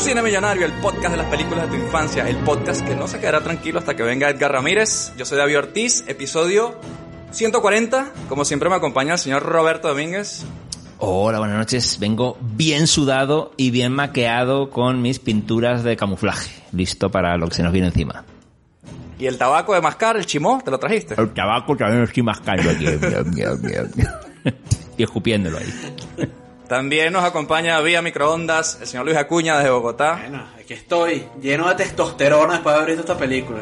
Cine Millonario, el podcast de las películas de tu infancia, el podcast que no se quedará tranquilo hasta que venga Edgar Ramírez. Yo soy David Ortiz, episodio 140. Como siempre me acompaña el señor Roberto Domínguez. Hola, buenas noches. Vengo bien sudado y bien maqueado con mis pinturas de camuflaje, listo para lo que se nos viene encima. ¿Y el tabaco de mascar, el chimó, te lo trajiste? El tabaco también lo estoy mascando aquí. y escupiéndolo ahí. También nos acompaña vía microondas el señor Luis Acuña desde Bogotá. Bueno, aquí estoy, lleno de testosterona después de haber visto esta película.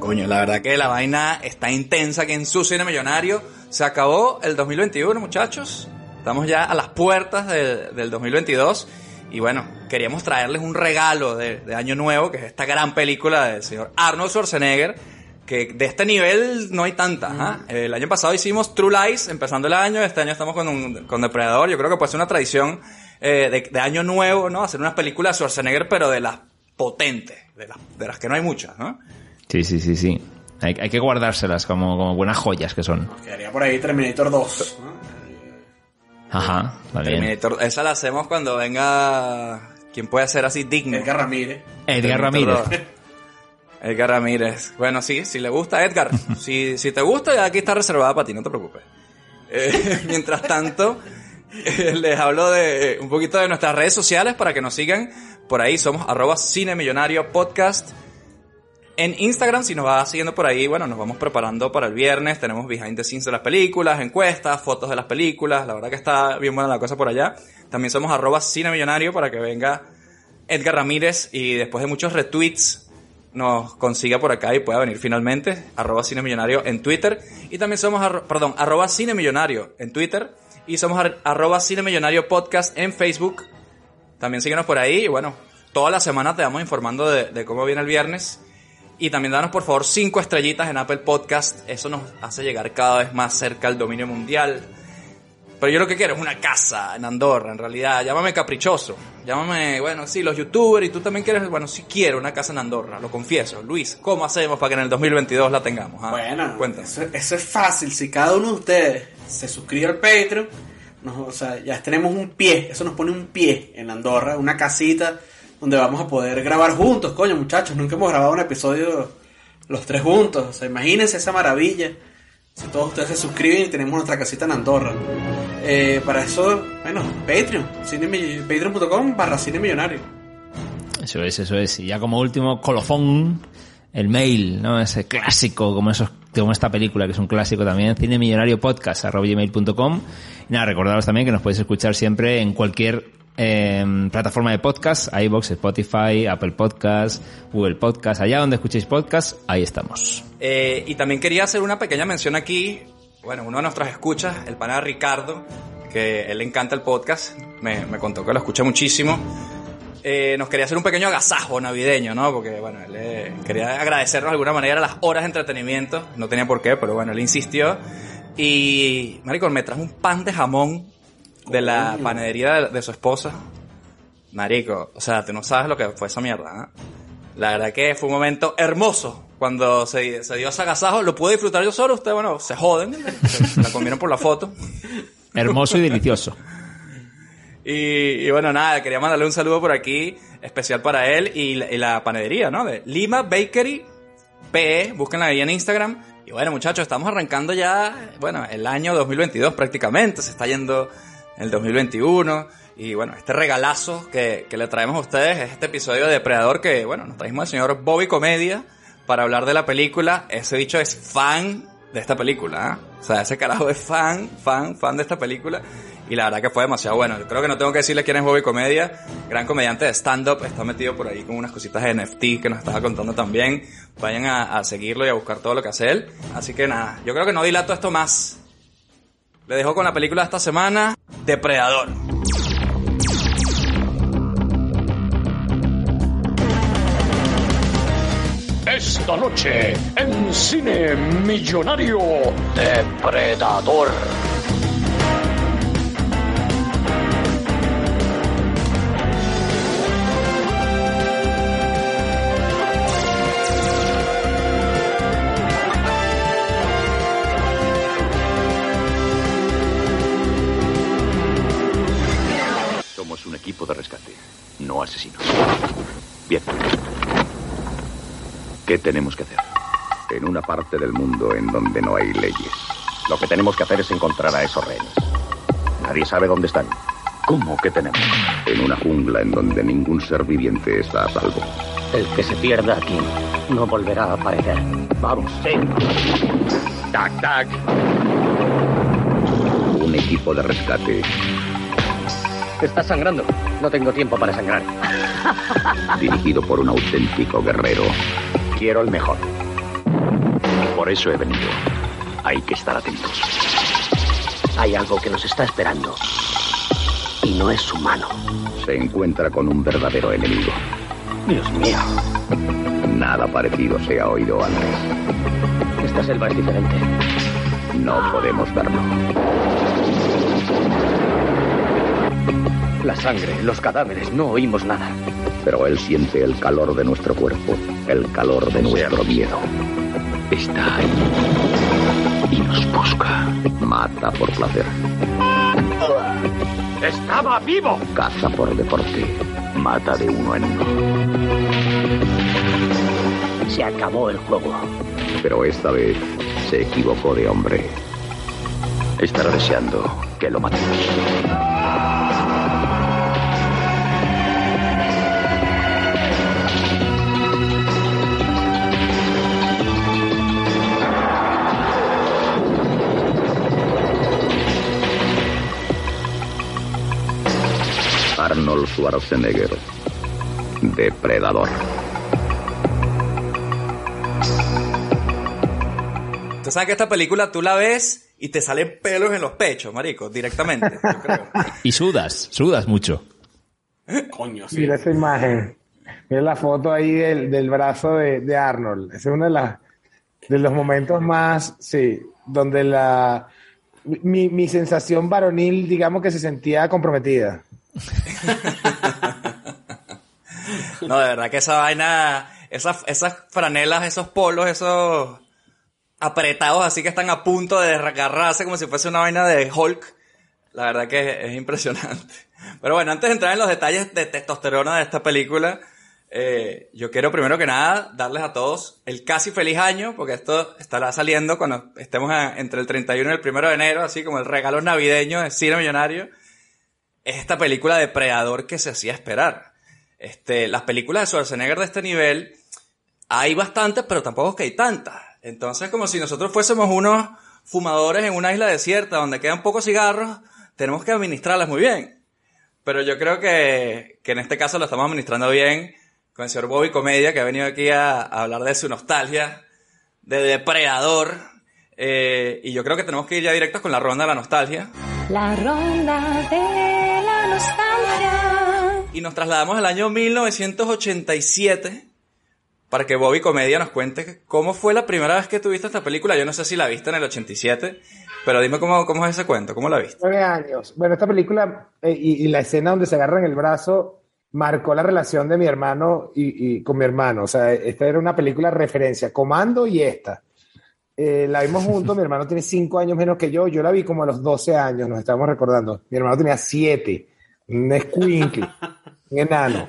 Coño, la verdad que la vaina está intensa que en su cine millonario. Se acabó el 2021, muchachos. Estamos ya a las puertas de- del 2022. Y bueno, queríamos traerles un regalo de, de Año Nuevo, que es esta gran película del señor Arnold Schwarzenegger, que de este nivel no hay tantas. ¿ah? El año pasado hicimos True Lies, empezando el año. Este año estamos con, un- con Depredador. Yo creo que puede ser una tradición eh, de, de Año Nuevo, ¿no? Hacer unas películas de Schwarzenegger, pero de las potentes, de las, de las que no hay muchas, ¿no? Sí, sí, sí, sí. Hay, hay que guardárselas como, como buenas joyas que son. Quedaría por ahí Terminator 2. ¿no? Ajá, vale. Terminator, esa la hacemos cuando venga quien puede ser así digno. Edgar Ramírez. Edgar Terminator Ramírez. 2. Edgar Ramírez. Bueno, sí, si le gusta Edgar. si, si te gusta, ya aquí está reservada para ti, no te preocupes. Eh, mientras tanto, eh, les hablo de un poquito de nuestras redes sociales para que nos sigan. Por ahí somos arroba Cine Millonario Podcast. En Instagram, si nos vas siguiendo por ahí, bueno, nos vamos preparando para el viernes. Tenemos behind the scenes de las películas, encuestas, fotos de las películas. La verdad que está bien buena la cosa por allá. También somos arroba Cine Millonario para que venga Edgar Ramírez y después de muchos retweets nos consiga por acá y pueda venir finalmente. Arroba Cine Millonario en Twitter. Y también somos, arro- perdón, arroba Cine Millonario en Twitter. Y somos ar- arroba Cine Millonario Podcast en Facebook. También síguenos por ahí y bueno, toda la semana te vamos informando de, de cómo viene el viernes. Y también danos por favor cinco estrellitas en Apple Podcast. Eso nos hace llegar cada vez más cerca al dominio mundial. Pero yo lo que quiero es una casa en Andorra, en realidad. Llámame caprichoso. Llámame, bueno, sí, los youtubers y tú también quieres, bueno, sí quiero una casa en Andorra, lo confieso. Luis, ¿cómo hacemos para que en el 2022 la tengamos? ah? Bueno, cuéntanos. eso, eso es fácil. Si cada uno de ustedes se suscribe al Patreon, nos- o sea, ya tenemos un pie. Eso nos pone un pie en Andorra, una casita donde vamos a poder grabar juntos. Coño, muchachos, nunca hemos grabado un episodio los tres juntos. O sea, imagínense esa maravilla. Si todos ustedes se suscriben y tenemos nuestra casita en Andorra. Eh, para eso, bueno, Patreon, cine patreon.com barra cine millonario. Eso es, eso es. Y ya como último colofón, el mail, ¿no? Ese clásico, como esos, como esta película, que es un clásico también, cinemillonariopodcast.com. Y nada, recordaros también que nos podéis escuchar siempre en cualquier eh, plataforma de podcast, iVoox, Spotify, Apple Podcast, Google Podcast, allá donde escuchéis podcast, ahí estamos. Eh, y también quería hacer una pequeña mención aquí. Bueno, uno de nuestros escuchas, el pana Ricardo, que él le encanta el podcast, me, me contó que lo escucha muchísimo. Eh, nos quería hacer un pequeño agasajo navideño, ¿no? Porque, bueno, él eh, quería agradecernos de alguna manera las horas de entretenimiento. No tenía por qué, pero bueno, él insistió. Y, Marico, me trajo un pan de jamón de la panadería de, de su esposa. Marico, o sea, tú no sabes lo que fue esa mierda, ¿eh? La verdad que fue un momento hermoso cuando se, se dio ese agasajo. Lo pude disfrutar yo solo. Ustedes, bueno, se joden. Se la comieron por la foto. Hermoso y delicioso. Y, y bueno, nada, quería mandarle un saludo por aquí, especial para él y, la- y la panadería, ¿no? De Lima Bakery PE, búsquenla ahí en Instagram. Y bueno, muchachos, estamos arrancando ya, bueno, el año 2022 prácticamente, se está yendo el 2021. Y bueno, este regalazo que, que le traemos a ustedes es este episodio de Depredador que, bueno, nos trajimos al señor Bobby Comedia para hablar de la película. Ese bicho es fan de esta película, ¿ah? O sea, ese carajo es fan, fan, fan de esta película. Y la verdad que fue demasiado bueno. Creo que no tengo que decirle quién es Bobby Comedia. Gran comediante de stand-up. Está metido por ahí con unas cositas de NFT que nos estaba contando también. Vayan a, a seguirlo y a buscar todo lo que hace él. Así que nada, yo creo que no dilato esto más. Le dejo con la película de esta semana, Depredador. Esta noche en Cine Millonario Depredador. ¿Qué tenemos que hacer? En una parte del mundo en donde no hay leyes. Lo que tenemos que hacer es encontrar a esos rehenes. Nadie sabe dónde están. ¿Cómo que tenemos? En una jungla en donde ningún ser viviente está a salvo. El que se pierda aquí no volverá a aparecer. Vamos. Sí. Tac, tac. Un equipo de rescate Estás sangrando. No tengo tiempo para sangrar. dirigido por un auténtico guerrero. Quiero el mejor. Por eso he venido. Hay que estar atentos. Hay algo que nos está esperando. Y no es humano. Se encuentra con un verdadero enemigo. Dios mío. Nada parecido se ha oído antes. Esta selva es diferente. No podemos verlo. La sangre, los cadáveres, no oímos nada. Pero él siente el calor de nuestro cuerpo, el calor de nuestro miedo. Está ahí. Y nos busca. Mata por placer. ¡Estaba vivo! Caza por deporte. Mata de uno en uno. Se acabó el juego. Pero esta vez se equivocó de hombre. Estará deseando que lo matemos. Schwarzenegger. Depredador. Tú sabes que esta película tú la ves y te salen pelos en los pechos, marico, directamente. yo creo. Y sudas, sudas mucho. Coño, sí. Mira esa imagen. Mira la foto ahí del, del brazo de, de Arnold. Ese es uno de, las de los momentos más, sí, donde la mi, mi sensación varonil, digamos que se sentía comprometida. No, de verdad que esa vaina, esas, esas franelas, esos polos, esos apretados así que están a punto de agarrarse como si fuese una vaina de Hulk. La verdad que es, es impresionante. Pero bueno, antes de entrar en los detalles de testosterona de esta película, eh, yo quiero primero que nada darles a todos el casi feliz año, porque esto estará saliendo cuando estemos entre el 31 y el 1 de enero, así como el regalo navideño de Cine Millonario. Es esta película depredador que se hacía esperar. Este, las películas de Schwarzenegger de este nivel, hay bastantes, pero tampoco es que hay tantas. Entonces, como si nosotros fuésemos unos fumadores en una isla desierta donde quedan pocos cigarros, tenemos que administrarlas muy bien. Pero yo creo que, que en este caso lo estamos administrando bien con el señor Bobby Comedia, que ha venido aquí a, hablar de su nostalgia, de depredador. Eh, y yo creo que tenemos que ir ya directos con la ronda de la nostalgia. La ronda de. Y nos trasladamos al año 1987 para que Bobby Comedia nos cuente cómo fue la primera vez que tuviste esta película. Yo no sé si la viste en el 87, pero dime cómo, cómo es ese cuento, cómo la viste. Nueve años. Bueno, esta película eh, y, la escena donde se agarran el brazo marcó la relación de mi hermano y, con mi hermano. O sea, esta era una película referencia, Comando y esta. Eh, la vimos juntos, mi hermano tiene cinco años menos que yo, yo la vi como a los 12 años, nos estamos recordando. Mi hermano tenía siete, un escuincle, un enano.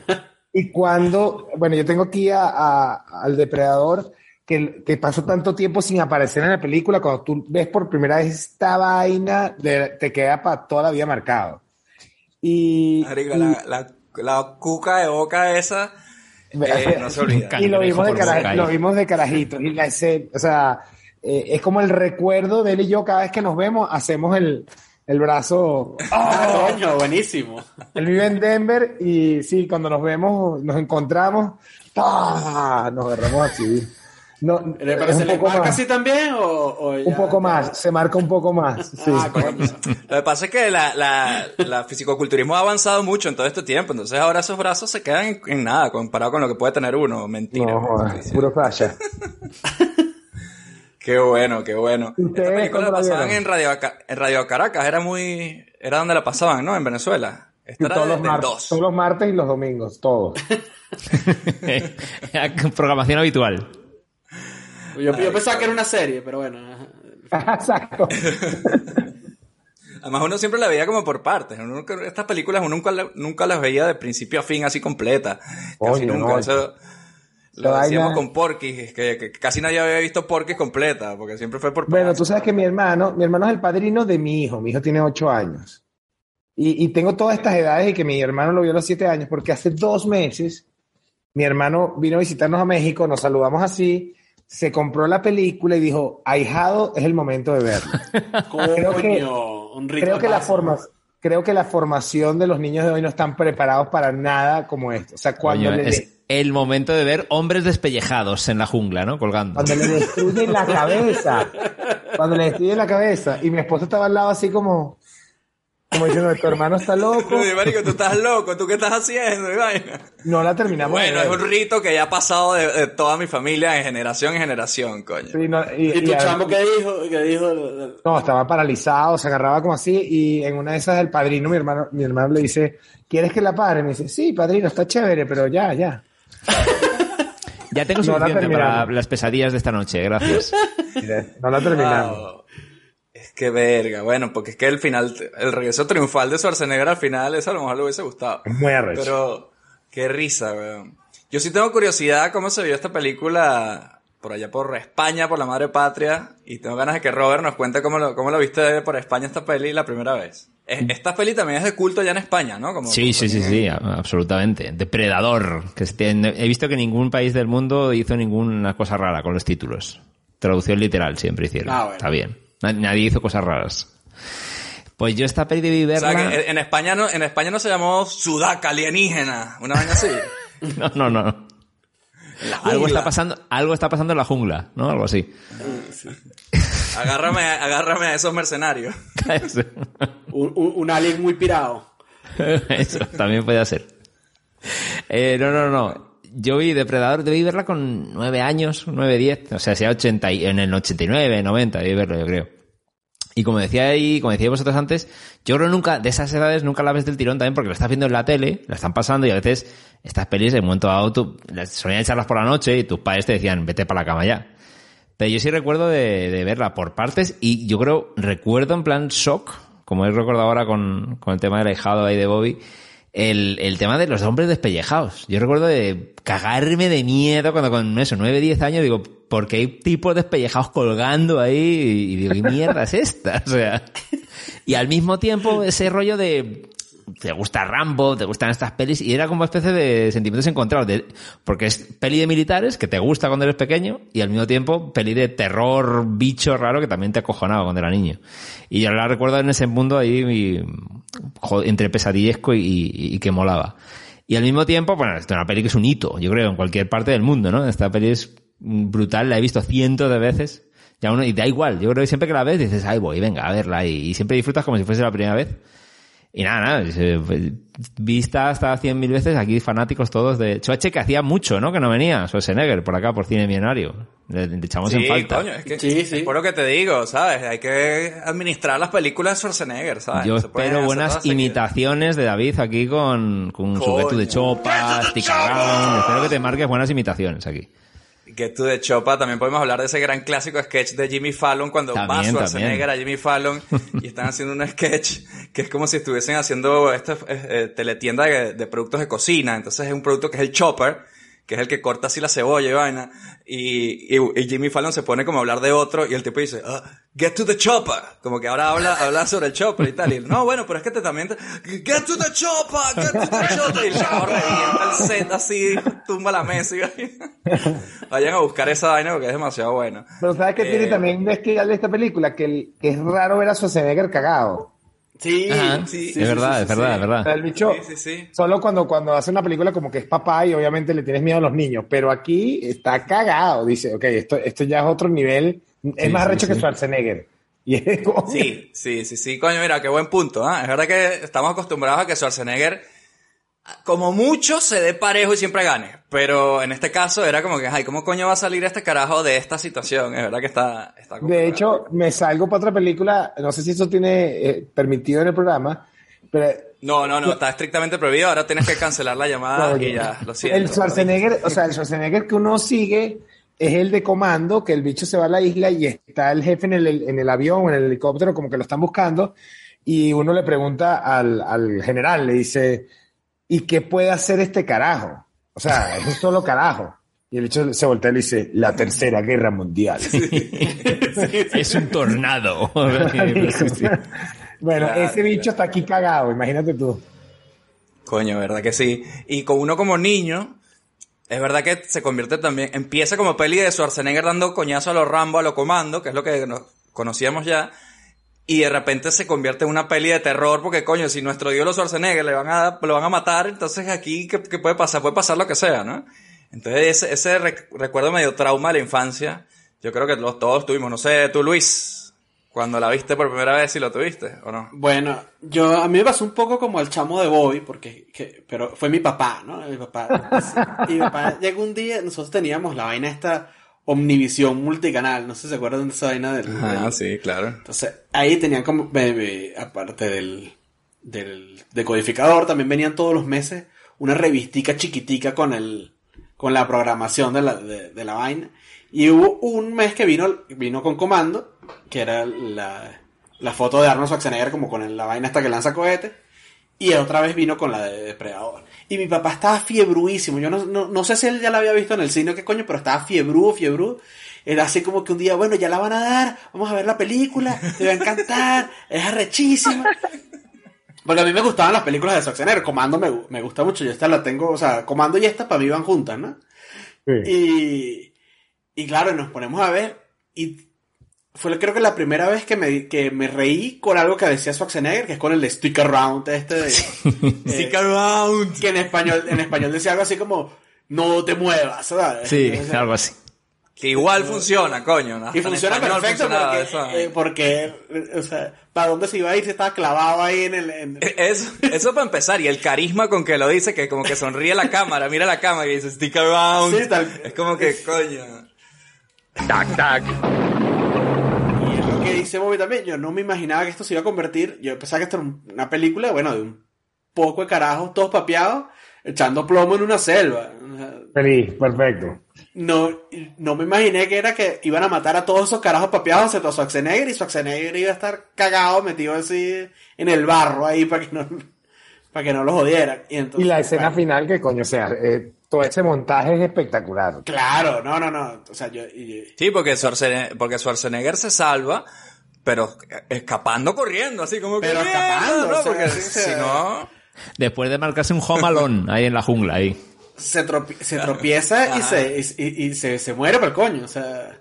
Y cuando, bueno, yo tengo aquí a- a- al depredador que, que pasó tanto tiempo sin aparecer en la película, cuando tú ves por primera vez esta vaina, de- te queda para toda la vida marcado. Y, Marico, y- la, la, la cuca de boca esa eh, no se olvida. y lo vimos, de por cara- boca ahí. lo vimos de carajitos. Y la escena, o sea, eh, es como el recuerdo de él y yo, cada vez que nos vemos, hacemos el, el brazo. Ah, coño, buenísimo. Él vive en Denver y sí, cuando nos vemos, nos encontramos, ¡pah! nos agarramos así. No, ¿Le parece un le marca más, así también o, o ya- un poco más, se marca un poco más. Sí. Ah. Lo que pasa es que la, la, la fisicoculturismo ha avanzado mucho en todo este tiempo, entonces ahora esos brazos se quedan en, en nada comparado con lo que puede tener uno. Mentira. No, joder, puro falla. Qué bueno, qué bueno. ¿Ustedes Esta película la pasaban en Radio, en Radio Caracas, era muy, era donde la pasaban, ¿no? En Venezuela. Esta era todos, de- los del mar- 2. todos los martes y los domingos, todos. Programación habitual. Yo, yo pensaba que era una serie, pero bueno. ajá. Exacto. Además, uno siempre la veía como por partes. Uno estas películas uno nunca, nunca las veía de principio a fin así completa. Casi nunca. no. Eso Lo decíamos vaina- con Porky, que, que casi nadie había visto Porky completa, porque siempre fue por Bueno, tú sabes que mi hermano, mi hermano es el padrino de mi hijo. Mi hijo tiene ocho años. Y, y tengo todas estas edades y que mi hermano lo vio a los siete años, porque hace dos meses mi hermano vino a visitarnos a México, nos saludamos así, se compró la película y dijo, ahijado, es el momento de verla. Creo que- un creo que la forma, creo que la formación de los niños de hoy no están preparados para nada como esto. O sea, cuando Coño, le, es el momento de ver hombres despellejados en la jungla, ¿no? Colgando. cuando le destruyen la cabeza, cuando le destruyen la cabeza, y mi esposo estaba al lado así como, como diciendo, tu hermano está loco, Oye, marico, tú estás loco, ¿tú qué estás haciendo? No la terminamos. Bueno, es un rito que ya ha pasado de, de toda mi familia de generación en generación, coño. Sí, no, y- ¿Y tu y- chamo qué dijo? ¿Qué dijo? No, estaba paralizado, se agarraba como así, y en una de esas el padrino, mi hermano, mi hermano le dice, ¿quieres que la pare? Me dice, sí, padrino, está chévere, pero ya, ya. Ya tengo No la suficiente para terminamos. las pesadillas de esta noche, gracias. No la terminamos. Wow. Es que verga, bueno, porque es que el final, el regreso triunfal de Schwarzenegger al final, eso a lo mejor le hubiese gustado. Es muy arrecho. Pero, qué risa, weón. Yo sí tengo curiosidad cómo se vio esta película por allá por España, por la madre patria, y tengo ganas de que Robert nos cuente cómo lo, cómo lo viste por España esta peli la primera vez. Es- Esta peli también es de culto ya en España, ¿no? Como, Sí, sí, sí, sí, absolutamente. Depredador. Que he visto que ningún país del mundo hizo ninguna cosa rara con los títulos. Traducción literal siempre hicieron. Ah, bueno. Está bien. Na- Nadie hizo cosas raras. Pues yo esta peli debí O verla... sea, que en España no, en España no se llamó Sudaca alienígena, una vaina así. No, no, no. Algo está pasando, algo está pasando en la jungla, ¿no? Algo así. Agárrame, agárrame a esos mercenarios. Un, un- un alien muy pirado. Eso también puede ser. Eh, no, no, no. Yo vi Depredador, debí verla con nueve años, nueve, diez, o sea, sea 80 y, en el 89, 90, debí verlo, yo creo. Y como decía ahí, como decía vosotros antes, yo creo nunca, de esas edades nunca la ves del tirón también porque la estás viendo en la tele, la están pasando y a veces estas pelis en un momento dado tú, las solían echarlas por la noche y tus padres te decían, vete para la cama ya. Pero yo sí recuerdo de, verla por partes y yo creo, recuerdo en plan shock, como he recordado ahora con, con el tema del ahijado ahí de Bobby, el, el tema de los hombres despellejados. Yo recuerdo de cagarme de miedo cuando con eso, 9, 10 años, digo, ¿por qué hay tipos despellejados colgando ahí? Y digo, ¿qué mierda es esta? O sea, y al mismo tiempo ese rollo de te gusta Rambo, te gustan estas pelis y era como una especie de sentimientos encontrados de, porque es peli de militares que te gusta cuando eres pequeño y al mismo tiempo peli de terror, bicho raro que también te acojonaba cuando era niño. Y yo la recuerdo en ese mundo ahí y, entre pesadillesco y, y- y que molaba. Y al mismo tiempo, bueno, es una peli que es un hito, yo creo, en cualquier parte del mundo, ¿no? Esta peli es brutal, la he visto cientos de veces. Ya uno, y da igual, yo creo que siempre que la ves dices, ay voy, venga, a verla, y, y siempre disfrutas como si fuese la primera vez. Y nada, nada, se- vista hasta cien mil veces, aquí fanáticos todos de Choache que hacía mucho, ¿no? Que no venía, Schwarzenegger, por acá, por Cine Millonario. Le, le echamos en falta. coño, es que Sí, sí. es por lo que te digo, ¿sabes? Hay que administrar las películas de Schwarzenegger, ¿sabes? Yo No espero buenas imitaciones de David aquí con, con su Coño. Get to the Chopa, Stick Around. Espero que te marques buenas imitaciones aquí. Get to the Chopa, también podemos hablar de ese gran clásico sketch de Jimmy Fallon cuando va Schwarzenegger a Jimmy Fallon y están haciendo un sketch que es como si estuviesen haciendo esta eh, eh, teletienda de, de productos de cocina. Entonces es un producto que es el chopper, que es el que corta así la cebolla y vaina. Y, y, y Jimmy Fallon se pone como a hablar de otro y el tipo dice, "Ah, get to the chopper. Como que ahora habla, habla sobre el chopper y tal. Y él, no, bueno, pero es que te también, te- get to the chopper, get to the chopper. Y el chavo revienta el set así, tumba la mesa y vaina. Vayan a buscar esa vaina porque es demasiado buena. Pero ¿sabes Eh, tiene también de esta película? Que, el- que es raro ver a Schwarzenegger cagado. Sí, Ajá. sí, es sí, verdad, sí, es verdad, sí. es verdad. O sea, el bicho, Sí, sí, sí. solo cuando, cuando hace una película como que es papá y obviamente le tienes miedo a los niños, pero aquí está cagado, dice, ok, esto, esto ya es otro nivel, es Sí, más sí, arrecho que sí. Schwarzenegger. Y es como- Sí, sí, sí, sí, coño, mira, qué buen punto, ¿ah? Es verdad que estamos acostumbrados a que Schwarzenegger, como mucho, se dé parejo y siempre gane. Pero en este caso era como que, ay, ¿cómo coño va a salir este carajo de esta situación? Es verdad que está... está De hecho, me salgo para otra película, no sé si eso tiene eh, permitido en el programa, pero No, no, no, está estrictamente prohibido. Ahora tienes que cancelar la llamada y ya, lo siento. El Schwarzenegger, o sea, el Schwarzenegger que uno sigue es el de comando, que el bicho se va a la isla y está el jefe en el, en el avión o en el helicóptero, como que lo están buscando. y uno le pregunta al, al general, le dice, ¿y qué puede hacer este carajo? O sea, es un solo carajo. Y el bicho se voltea y le dice, la tercera guerra mundial. es un tornado. bueno, Claro, ese bicho está aquí cagado, imagínate tú. Coño, ¿verdad que sí? Y con uno como niño, es verdad que se convierte también, empieza como peli de Schwarzenegger dando coñazo a los Rambo, a los Comando, que es lo que nos conocíamos ya, y de repente se convierte en una peli de terror, porque coño, si nuestro dios los Schwarzenegger le van a, lo van a matar, entonces aquí, ¿qué, puede pasar? Puede pasar lo que sea, ¿no? Entonces ese, ese rec- recuerdo medio trauma de la infancia, yo creo que los, todos tuvimos, no sé, tú Luis, cuando la viste por primera vez, si lo tuviste, ¿o no? Bueno, yo a mí me pasó un poco como el chamo de Bobby, porque, que- pero fue mi papá, ¿no? Mi papá. y mi papá llegó un día, nosotros teníamos la vaina esta Omnivisión multicanal, no sé si se acuerdan de esa vaina del, Ah, del- sí, claro. Entonces, ahí tenían como, aparte del, del decodificador, también venían todos los meses una revistica chiquitica con el, con la programación de la, de, de la vaina. Y hubo un mes que vino, vino con comando, que era la, la foto de Arnold Schwarzenegger como con el- la vaina hasta que lanza cohetes. Y otra vez vino con la de Depredador. Y mi papá estaba fiebruísimo. Yo no, no, no sé si él ya la había visto en el cine o qué coño, pero estaba fiebrudo, fiebrudo. Era así como que un día, bueno, ya la van a dar, vamos a ver la película, te va a encantar, es arrechísima. Porque a mí me gustaban las películas de Schwarzenegger, Comando me, me gusta mucho, yo esta la tengo, o sea, Comando y esta para mí van juntas, ¿no? Y, y claro, nos ponemos a ver y fue creo que la primera vez que me, que me reí con algo que decía Schwarzenegger, que es con el de Stick Around este de... Stick Around. Que en español, en español decía algo así como, no te muevas, ¿sabes? Sí, O sea, algo así. Que igual funciona, coño. y funciona perfecto porque, eso. eh, porque, eh, o sea, ¿para dónde se iba a ir si estaba clavado ahí en el... en- Eso, eso para empezar, y el carisma con que lo dice, que como que sonríe la cámara, mira la cámara y dice stick around. Sí, tal- Es como que, coño. Tac, tac. Que dice Bobby también. Yo no me imaginaba que esto se iba a convertir. Yo pensaba que esto era un- una película, bueno, de un poco de carajos, todos papeados, echando plomo en una selva. Feliz, perfecto. No, no me imaginé que era que iban a matar a todos esos carajos papeados excepto a Schwarzenegger y Schwarzenegger iba a estar cagado, metido así en el barro ahí para que no, para que no los jodieran. Y, entonces, Y la escena bueno, final, que coño, o sea, eh, todo ese montaje es espectacular. Claro, no, no, no. O sea, yo, y- Sí, porque Schwarzenegger, porque Schwarzenegger se salva, pero escapando corriendo, así como que. Pero escapando, ¿no? o sea, porque sí, o sea, si no. Después de marcarse un home alone ahí en la jungla, ahí. se, tropi- se tropieza y, Ajá. se, y, y- y se, se muere por el coño, o sea.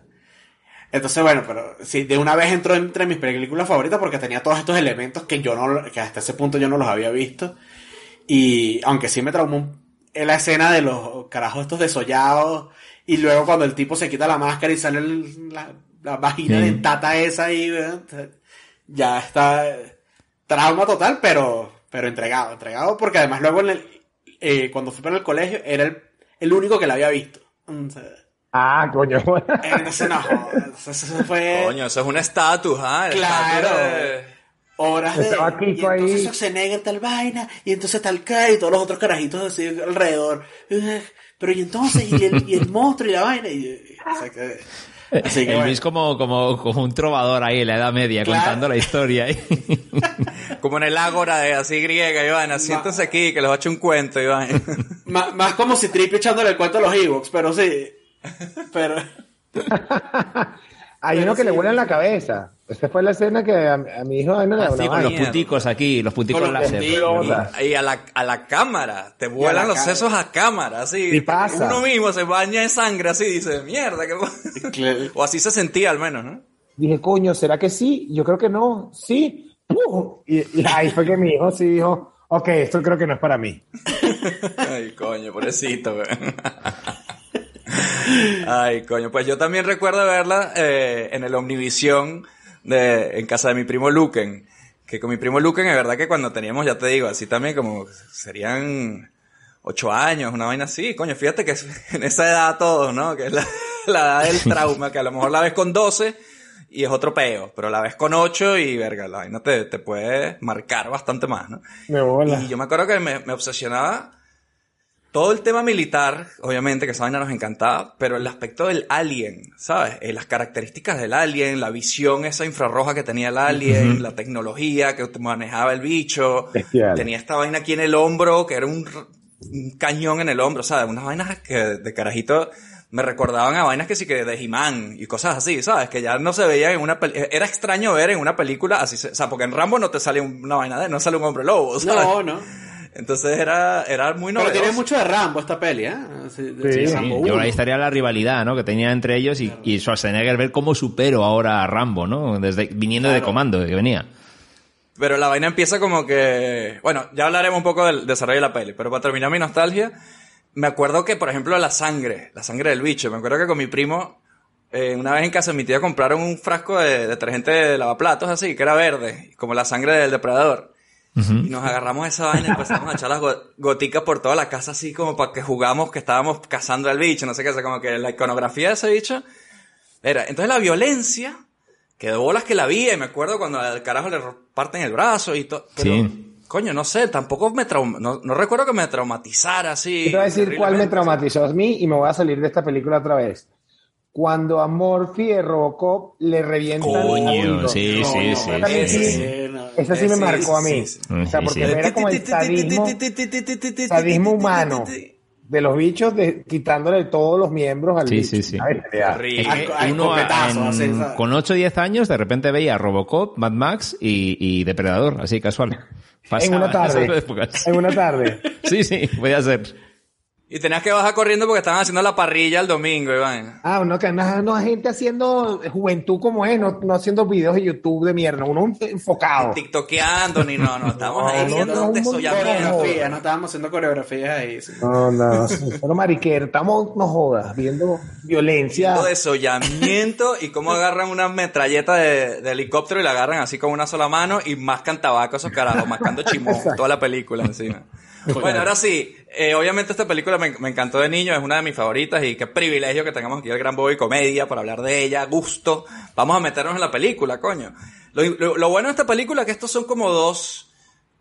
Entonces, bueno, pero sí, de una vez entró entre mis películas favoritas porque tenía todos estos elementos que yo no, que hasta ese punto yo no los había visto. Y aunque sí me traumó un- en la escena de los carajos estos desollados y luego cuando el tipo se quita la máscara y sale el- la, la vagina Mm. dentata esa ahí, ¿verdad? ya está eh, trauma total, pero, pero entregado, entregado porque además luego en el, eh, cuando fui para el colegio era el, el único que la había visto. Ah, coño. entonces no, eso fue Coño, eso es un estatus, ¿ah? Claro. de- horas de... Estaba y Kiko ahí. entonces Schwarzenegger tal vaina, y entonces tal K y todos los otros carajitos así alrededor. Eh, Pero y entonces, y el, y el monstruo y la vaina. Y, y- o sea que- así que El bueno. Luis como, como, como un trovador ahí en la Edad Media Claro. contando la historia. ahí. Como en el ágora de así griega, Iván, siéntense aquí, que les voy a echar un cuento, Iván. Má- más como si Trippy echándole el cuento a los Ewoks, pero sí. Pero... Hay uno que le vuela en la cabeza. Esa fue la escena que a, a mi hijo no le sí, una con los vaina. puticos aquí, los puticos Con los láser. Y a la, a la cámara, te vuelan la los cámara. sesos a cámara, así. Y pasa. Uno mismo se baña en sangre así y dice, mierda, que... o así se sentía al menos, ¿no? Dije, coño, ¿será que sí? Yo creo que no. Sí. ¡Pum! Y, y ahí fue que mi hijo sí dijo, ok, esto creo que no es para mí. Ay, coño, pobrecito, güey. Ay, coño, pues yo también recuerdo verla eh, en el Omnivisión de, en casa de mi primo Luken. Que con mi primo Luken, es verdad que cuando teníamos, ya te digo, así también como serían ocho años, una vaina así. Coño, fíjate que es- en esa edad todos, ¿no? Que es la, la edad del trauma, que a lo mejor la ves con 12 y es otro peo, pero la ves con 8 y verga, la vaina te, te puede marcar bastante más, ¿no? Me bola. Y yo me acuerdo que me, me obsesionaba todo el tema militar, obviamente, que esa vaina nos encantaba, pero el aspecto del alien, ¿sabes? Eh, las características del alien, la visión esa infrarroja que tenía el alien, la tecnología que manejaba el bicho, Bestial. tenía esta vaina aquí en el hombro, que era un, un cañón en el hombro, ¿sabes? Unas vainas que de carajito me recordaban a vainas que sí que de He-Man y cosas así, ¿sabes? Que ya no se veían en una película. Era extraño ver en una película así, se- o sea, porque en Rambo no te sale una vaina de, no sale un hombre lobo, ¿sabes? No, no. Entonces era, era muy Pero novedoso. tiene mucho de Rambo esta peli, ¿eh? Sí, de- Sí, de sí, Rambo Yo ahí estaría la rivalidad, ¿no? Que tenía entre ellos y, y Schwarzenegger ver cómo supero ahora a Rambo, ¿no? Desde, viniendo de comando que venía. Pero la vaina empieza como que... Bueno, ya hablaremos un poco del desarrollo de la peli, pero para terminar mi nostalgia, me acuerdo que, por ejemplo, la sangre, la sangre del bicho, me acuerdo que con mi primo, eh, una vez en casa de mi tía compraron un frasco de detergente de lavaplatos así, que era verde, como la sangre del depredador. Y nos agarramos esa vaina y empezamos a echar las go- goticas por toda la casa así como para que jugamos que estábamos cazando al bicho, no sé qué, o sea, como que la iconografía de ese bicho era, entonces la violencia, que de bolas que la vi, y me acuerdo cuando al carajo le parten el brazo y todo, pero, Sí. coño, no sé, tampoco me traum no, no recuerdo que me traumatizara así. Te voy a decir cuál me traumatizó a mí y me voy a salir de esta película otra vez. Cuando a Morphy de Robocop le revientan Coño, sí, No, sí, no, sí, sí, Esa sí, sí, sí me Sí, marcó a mí. sí, sí. O sea, Sí, porque sí. era como el sadismo, sadismo humano de los bichos de, quitándole todos los miembros al Sí, bicho. sí, sí. Copetazo, en- así, ¿sabes? con 8 o 10 años de repente veía Robocop, Mad Max y, y Depredador, así casual. En Pasaba una tarde. En una tarde. Sí, sí, podía ser. Y tenías que bajar corriendo porque estaban haciendo la parrilla el domingo, Iván. Ah, uno que no, no gente haciendo juventud como es, no, no haciendo videos de YouTube de mierda, uno enfocado. TikTokeando ni no, no, estábamos No, ahí no, viendo no, un desollamiento. Coreografía, no estábamos haciendo coreografías ahí. sí. No, no, solo mariquero, estamos, no jodas, viendo violencia. Viendo desollamiento y cómo agarran una metralleta de, de helicóptero y la agarran así con una sola mano y mascan tabaco esos carajos, mascando chimón toda la película encima. Bueno, ahora sí, eh, obviamente esta película me, me encantó de niño, es una de mis favoritas y qué privilegio que tengamos aquí el Gran Boy Comedia para hablar de ella, gusto. Vamos a meternos en la película, coño. Lo, lo- lo bueno de esta película es que estos son como dos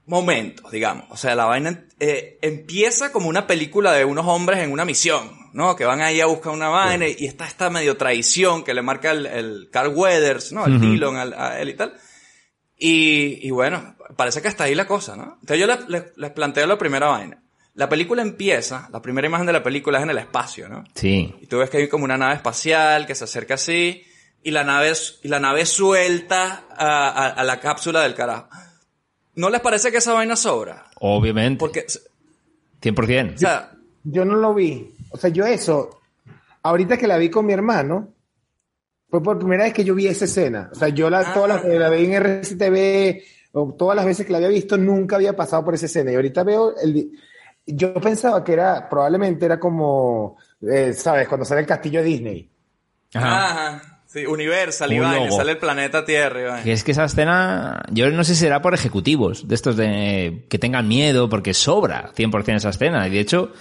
momentos, digamos. O sea, la vaina eh, empieza como una película de unos hombres en una misión, ¿no? Que van ahí a buscar una vaina y está esta medio traición que le marca el, el Carl Weathers, ¿no? El Dillon al- a él y tal. Y, y bueno, parece que hasta ahí la cosa, ¿no? Entonces yo les, les- les planteo la primera vaina. La película empieza, la primera imagen de la película es en el espacio, ¿no? Sí. Y tú ves que hay como una nave espacial que se acerca así y la nave, y la nave suelta a, a- a la cápsula del carajo. ¿No les parece que esa vaina sobra? Obviamente. Porque, 100%. o sea, Yo no lo vi. O sea, yo eso, ahorita que la vi con mi hermano, fue por primera vez que yo vi esa escena. O sea, yo la, todas las que la vi en RCTV, o todas las veces que la había visto, nunca había pasado por esa escena. Y ahorita veo el... Yo pensaba que era, probablemente era como, eh, ¿sabes? Cuando sale el castillo de Disney. Ajá. ajá, sí, Universal y logo. sale el planeta Tierra y vaina. Que es que esa escena, yo no sé si será por ejecutivos, de estos de que tengan miedo, porque sobra 100% esa escena. Y de hecho,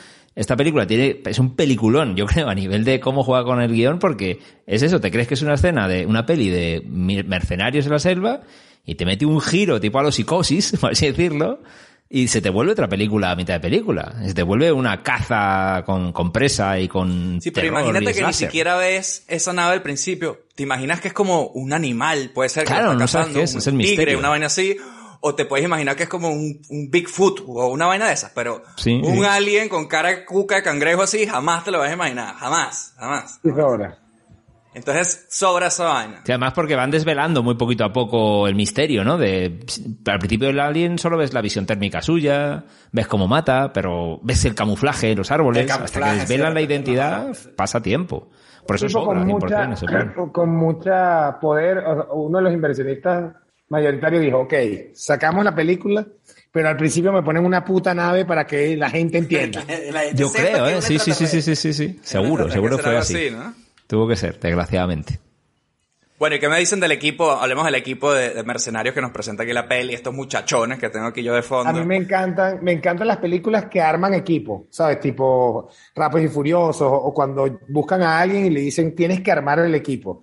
esta película tiene, es un peliculón, yo creo, a nivel de cómo juega con el guion, porque es eso, te crees que es una escena de una peli de mercenarios en la selva y te mete un giro tipo a los psicosis, por así decirlo, y se te vuelve otra película a mitad de película. Se te vuelve una caza con, con presa y con Sí, pero imagínate que ni siquiera ves esa nave al principio. Te imaginas que es como un animal, puede ser que Claro, está no sabes qué es, un es el tigre, misterio. una vaina así. O te puedes imaginar que es como un, un Bigfoot o una vaina de esas, pero Sí, un sí. alien con cara de cuca de cangrejo así, jamás te lo vas a imaginar. Jamás, jamás. Y ahora. Entonces, sobra esa vaina. Sí, además porque van desvelando muy poquito a poco el misterio, ¿no? De, al principio del alien solo ves la visión térmica suya, ves cómo mata, pero ves el camuflaje en los árboles, hasta que desvelan sí, la identidad, pasa tiempo. Por eso tipo sobra con 100% mucha, con mucha poder, uno de los inversionistas mayoritarios dijo, ok, sacamos la película, pero al principio me ponen una puta nave para que la gente entienda. La gente Yo creo, ¿eh? Sí, sí, sí, sí, sí, sí, sí. Seguro, seguro fue así. ¿no? Tuvo que ser, desgraciadamente. Bueno, ¿y qué me dicen del equipo? Hablemos del equipo de, de mercenarios que nos presenta aquí la peli, estos muchachones que tengo aquí yo de fondo. A mí me encantan, me encantan las películas que arman equipo, ¿sabes? Tipo Rápidos y Furiosos, o, o cuando buscan a alguien y le dicen tienes que armar el equipo.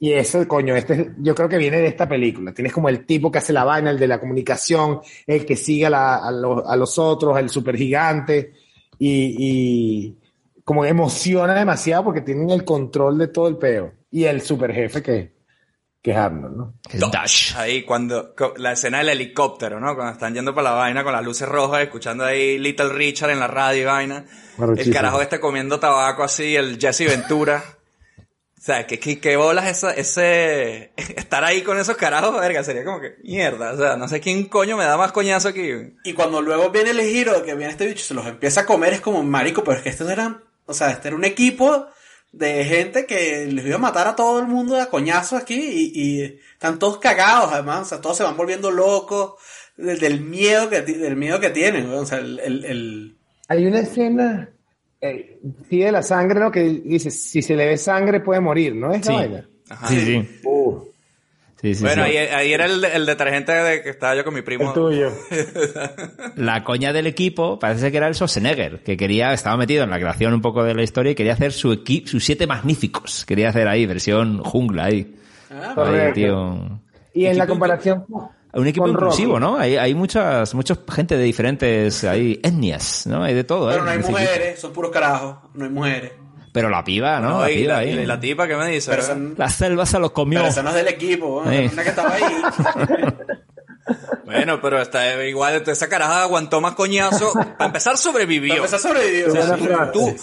Y eso, coño, este, es- yo creo que viene de esta película. Tienes como el tipo que hace la vaina, el de la comunicación, el que sigue a, la- a los, a los otros, el supergigante. y, y como emociona demasiado porque tienen el control de todo el peo. Y el super jefe que, que es Arnold, ¿no? Es Dash. Ahí cuando la escena del helicóptero, ¿no? Cuando están yendo para la vaina con las luces rojas, escuchando ahí Little Richard en la radio y vaina. El carajo este comiendo tabaco así, el Jesse Ventura. O sea, que, que, que bolas esa, ese, estar ahí con esos carajos, verga, sería como que mierda. O sea, no sé quién coño me da más coñazo aquí. Y cuando luego viene el giro de que viene este bicho y se los empieza a comer, es como marico, pero es que estos eran, o sea, este era un equipo de gente que les iba a matar a todo el mundo a coñazos aquí y, y están todos cagados además, o sea, todos se van volviendo locos del, del miedo que del miedo que tienen, o sea, el, el, el- Hay una escena, eh, sí, de la sangre, ¿no? Que dice, si se le ve sangre puede morir, ¿no? ¿Es Sí. la vaina? Ajá. Sí, sí. Uh, Sí, sí, bueno, sí. ahí, ahí era el, el detergente de que estaba yo con mi primo. el tuyo. La coña del equipo parece que era el Schwarzenegger, que quería, estaba metido en la creación un poco de la historia y quería hacer su equi- sus siete magníficos. Quería hacer ahí, versión jungla ahí. ah, tío. Y en la Equipo- comparación Un equipo con inclusivo, Rocky. ¿no? Hay, hay muchas, muchas gente de diferentes hay etnias, ¿no? Hay de todo, pero ¿eh? no hay mujeres, son puros carajos, no hay mujeres. Pero la piba, ¿no? No, la piba la, ahí. la tipa que me dice. Pero son, La selva se los comió. pero esa no es del equipo, ¿no? Sí. una que estaba ahí. Bueno, pero está igual, esa caraja aguantó más coñazo. Para empezar, sobrevivió. Empezó a sobrevivir. o sea, Buena frase. Tú,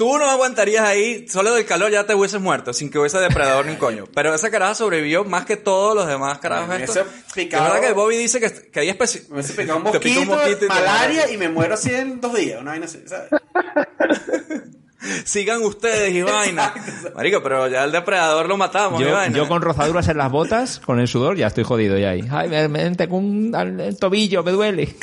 tú no aguantarías ahí, solo del calor ya te hubieses muerto, sin que hubiese depredador ni un coño. Pero esa caraja sobrevivió más que todos los demás carajos Me estos. hubiese Es picado- verdad que Bobby dice que, que hay especi- Me hubiese picado un te pica mosquito, y te malaria y me muero así en dos días, una vaina así, ¿sabes? Sigan ustedes y vaina. Marico, pero ya el depredador lo matamos y Yo, vaina. yo con rozaduras en las botas, con el sudor, ya estoy jodido ya ahí. Ay, me, me tengo un el tobillo, me duele.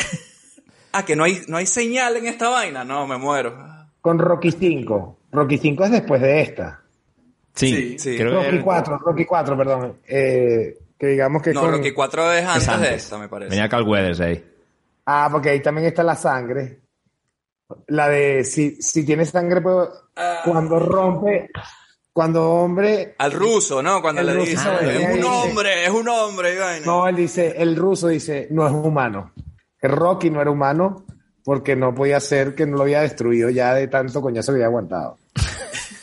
Ah, que no hay, no hay señal en esta vaina. No, me muero. Con Rocky 5. Rocky 5 es después de esta. Sí, Sí. creo que Rocky el- 4, Rocky 4, perdón. Eh, que digamos que No, con... Rocky 4 es antes, es antes. de esta, me parece. Venía Cal Weathers ahí. Ah, porque ahí también está la sangre. La de si, si tiene sangre, pues, cuando rompe, cuando hombre... Al ruso, ¿no? Cuando le ruso, dice, ah, es un dice- hombre, es un hombre vaina. No, él dice, el ruso dice, no es humano. El Rocky no era humano porque no podía ser que no lo había destruido ya de tanto coñazo que había aguantado.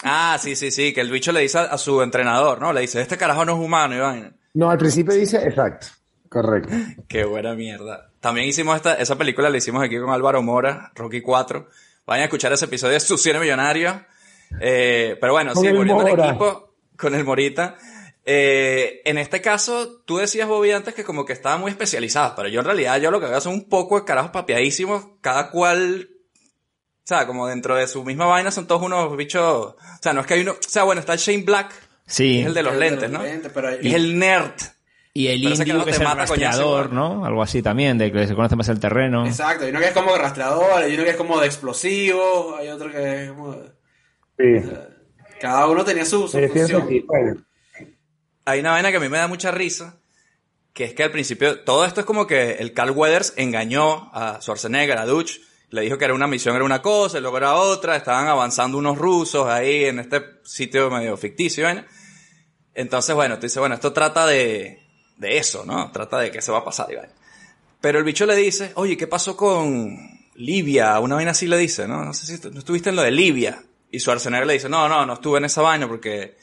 Ah, sí, sí, sí, que el bicho le dice a, su entrenador, ¿no? Le dice, este carajo no es humano vaina. No, al principio dice, exacto, correcto. Qué buena mierda. También hicimos esta, esa película, la hicimos aquí con Álvaro Mora, Rocky 4. Vayan a escuchar ese episodio de Su Cine Millonario. Eh, pero bueno, sí, volviendo al equipo, con el Morita. Eh, en este caso, tú decías, Bobby, antes que como que estaba muy especializada, pero yo en realidad yo lo que veo son un poco de carajos papiadísimos, cada cual, o sea, como dentro de su misma vaina son todos unos bichos, o sea, no es que hay uno, o sea, bueno, está el Shane Black, Sí. es el de los El de lentes, los ¿no? lentes, pero hay- Y es el nerd. Y el carajo que es el rastreador. ¿no? Algo así también, de que se conoce más el terreno. Exacto, hay uno que es como rastreador, hay uno que es como de explosivos, hay otro que es como... Sí. Cada uno tenía su, su función. que, bueno, hay una vaina que a mí me da mucha risa, que es que al principio todo esto es como que el Carl Weathers engañó a Schwarzenegger, a Dutch, le dijo que era una misión, era una cosa, y luego era otra, estaban avanzando unos rusos ahí en este sitio medio ficticio, ¿no? Entonces, bueno, tú dices, bueno, esto trata de, de eso, ¿no? Trata de qué se va a pasar, vaina. Pero el bicho le dice, oye, ¿qué pasó con Libia? Una vaina así le dice, ¿no? No sé si no estuviste en lo de Libia. Y Schwarzenegger le dice, no, no, no estuve en esa vaina porque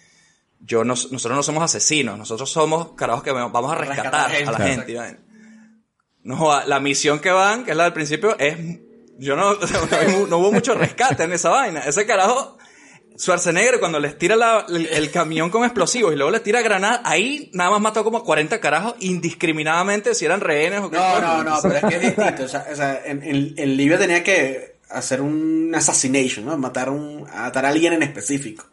yo no, nosotros no somos asesinos, nosotros somos carajos que vamos a rescatar, Rescatar a la gente, y vaina. No, a- la misión que van, que es la del principio, es, yo no, no hubo mucho rescate en esa vaina. Ese carajo, Schwarzenegger cuando les tira la- el, el camión con explosivos y luego les tira granadas, ahí nada más mató como a 40 carajos indiscriminadamente si eran rehenes o qué No, no, no, pero es que es distinto. O sea, o sea, en, en- en Libia tenía que hacer un assassination, ¿no? Matar, un, a matar a alguien en específico.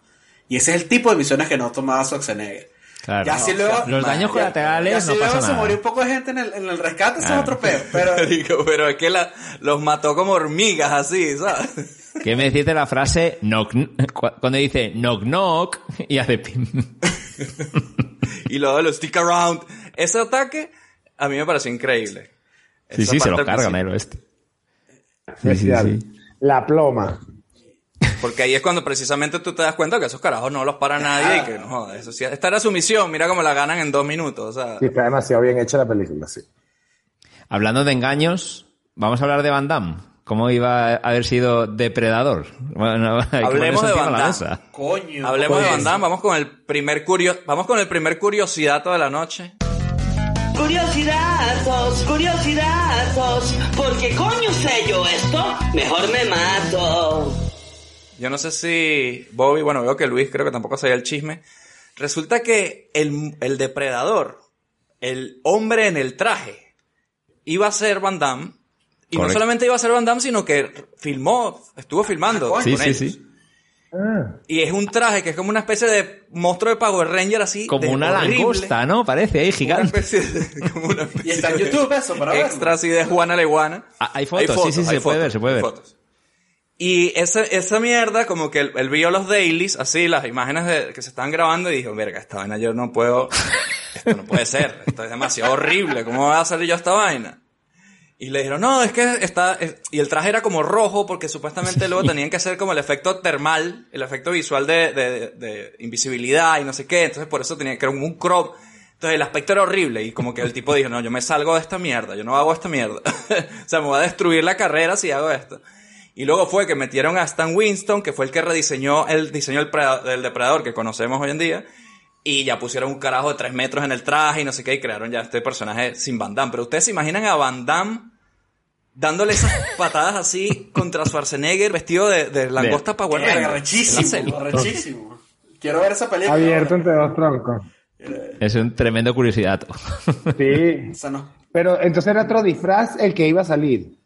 Y ese es el tipo de misiones que no tomaba Schwarzenegger. Claro. Ya si luego, Los daños colaterales no luego pasa se nada. murió un poco de gente en el, en el rescate, eso Claro. es otro peo. Pero Digo, pero es que la- los mató como hormigas así, ¿sabes? ¿Qué me decís de la frase knock, cu- cuando dice knock knock y hace pim? y luego los stick around. Ese ataque a mí me pareció increíble. Sí, Esa sí, se lo cargan el oeste. Sí, sí. La ploma. Porque ahí es cuando precisamente tú te das cuenta que esos carajos no los para nadie y que no eso sí. Esta era su misión, mira cómo la ganan en dos minutos, o sea. Sí, está demasiado bien hecha la película, sí. Hablando de engaños, vamos a hablar de Van Damme. ¿Cómo iba a haber sido depredador? Bueno, hay que Hablemos de Van Damme. Coño. Hablemos de. Van Damme, vamos con el primer curio, vamos con el primer curiosidato de la noche. Curiosidazos, curiosidazos, porque coño sé yo esto, mejor me mato. Yo no sé si Bobby, bueno, veo que Luis creo que tampoco sabía el chisme. Resulta que el, el depredador, el hombre en el traje, iba a ser Van Damme. Y no solamente iba a ser Van Damme, sino que filmó, estuvo filmando. Sí, con sí, ellos. sí. Y es un traje que es como una especie de monstruo de Power Ranger así. Como una horrible. langosta, ¿no? Parece ahí Una gigante. especie de, como una Y está en YouTube eso, para verlo. extra así de Juana la Iguana. Ah, hay fotos, sí, sí, se hay puede fotos, ver, se puede hay ver. Y esa, esa mierda, como que él, él vio los dailies, así, las imágenes de, que se estaban grabando y dijo, verga, esta vaina yo no puedo, esto no puede ser, esto es demasiado horrible, ¿cómo voy a hacer yo esta vaina? Y le dijeron, no, es que está, es- y el traje era como rojo porque supuestamente luego tenían que hacer como el efecto termal, el efecto visual de, de, de invisibilidad y no sé qué, entonces por eso tenía que era un crop. Entonces el aspecto era horrible y como que el tipo dijo, no, yo me salgo de esta mierda, yo no hago esta mierda. o sea, me voy a destruir la carrera si hago esto. Y luego fue que metieron a Stan Winston, que fue el que rediseñó el diseño del, preda- del depredador que conocemos hoy en día. Y ya pusieron un carajo de tres metros en el traje y no sé qué, y crearon ya este personaje sin Van Damme. Pero ustedes se imaginan a Van Damme dándole esas patadas así contra Schwarzenegger vestido de, de langosta Power Arrechísimo. Quiero ver esa película. Abierto entre dos troncos. Es un tremendo curiosidad. Sí. Pero entonces era otro disfraz el que iba a salir.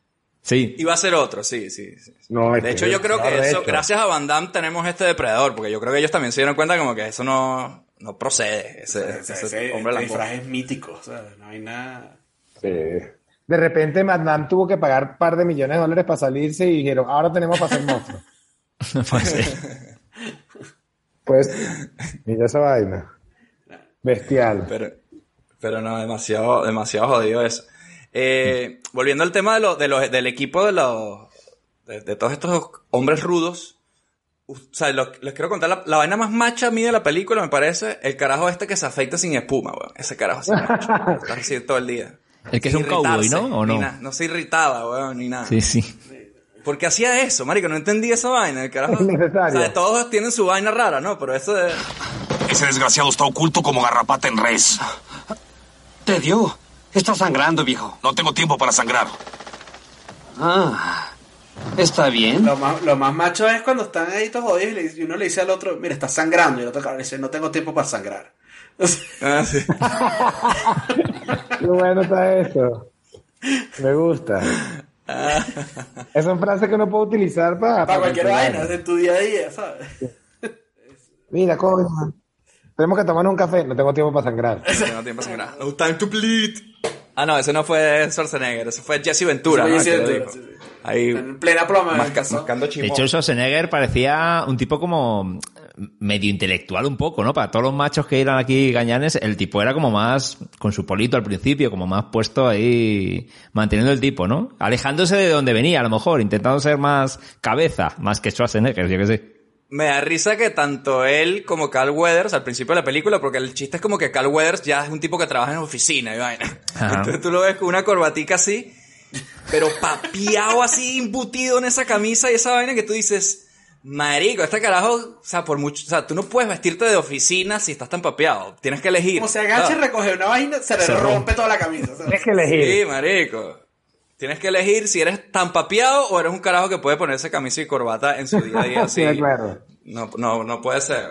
Sí. Iba a ser otro, sí, sí. sí. No, De hecho, yo creo que eso, gracias a Van Damme tenemos este depredador, porque yo creo que ellos también se dieron cuenta como que eso no, no procede, ese, ese ese- hombre este disfraz es mítico. O sea, no hay nada. Sí. De repente Madame tuvo que pagar un par de millones de dólares para salirse y dijeron, ahora tenemos para hacer monstruos. Puede ser. Pues, mira esa vaina. Bestial. Pero, pero no, demasiado, demasiado jodido eso. Eh, volviendo al tema de lo, de los, del equipo de los, de, de todos estos hombres rudos. O sea, lo- les quiero contar la, la vaina más macha mía de la película, me parece, el carajo este que se afeita sin espuma, weón. Ese carajo así, macho. Está así todo el día. El que es Sin un cowboy, ¿no? ¿O ni no? nada. No se irritaba, weón, ni nada. Sí, sí. Porque hacía eso, marico, no entendía esa vaina, el carajo. Innecesario. O sea, todos tienen su vaina rara, ¿no? Pero eso de... Ese desgraciado está oculto como garrapata en res. Te dio. Está sangrando, viejo. No tengo tiempo para sangrar. Ah, está bien. Lo más, lo más macho es cuando están ahí todos jodidos y, le- y uno le dice al otro, mira, está sangrando. Y el otro cabrón le dice, no tengo tiempo para sangrar. Ah, sí. Qué bueno está eso. Me gusta. Esa son frases que uno puede utilizar para... para cualquier vaina, de tu día a día, ¿sabes? Mira, coño. Tenemos que tomarnos un café. No tengo tiempo para sangrar. No tengo tiempo para sangrar. No time to bleed. Ah, no, ese no fue Schwarzenegger, ese fue Jesse Ventura. Ese ¿no? fue Jesse Que Ventura, dijo. sí, sí. Ahí, En plena casó. mascando De hecho, Schwarzenegger parecía un tipo como medio intelectual un poco, ¿no? Para todos los machos que eran aquí gañanes, el tipo era como más con su polito al principio, como más puesto ahí, manteniendo el tipo, ¿no? Alejándose de donde venía, a lo mejor, intentando ser más cabeza, más que Schwarzenegger, yo qué sé. Me da risa que tanto él como Carl Weathers, al principio de la película, porque el chiste es como que Carl Weathers ya es un tipo que trabaja en oficina y vaina. Ajá. Entonces tú lo ves con una corbatica así, pero papiado así, embutido en esa camisa y esa vaina que tú dices, marico, este carajo, o sea, por mucho, o sea, tú no puedes vestirte de oficina si estás tan papeado. Tienes que elegir. Como se agacha y ¿sabes? recoge una vaina, se le Se rompe, rompe. toda la camisa. ¿sabes? Tienes que elegir. Sí, marico. Tienes que elegir si eres tan papeado o eres un carajo que puede ponerse camisa y corbata en su día a día así. Sí, claro. No, no, no puede ser.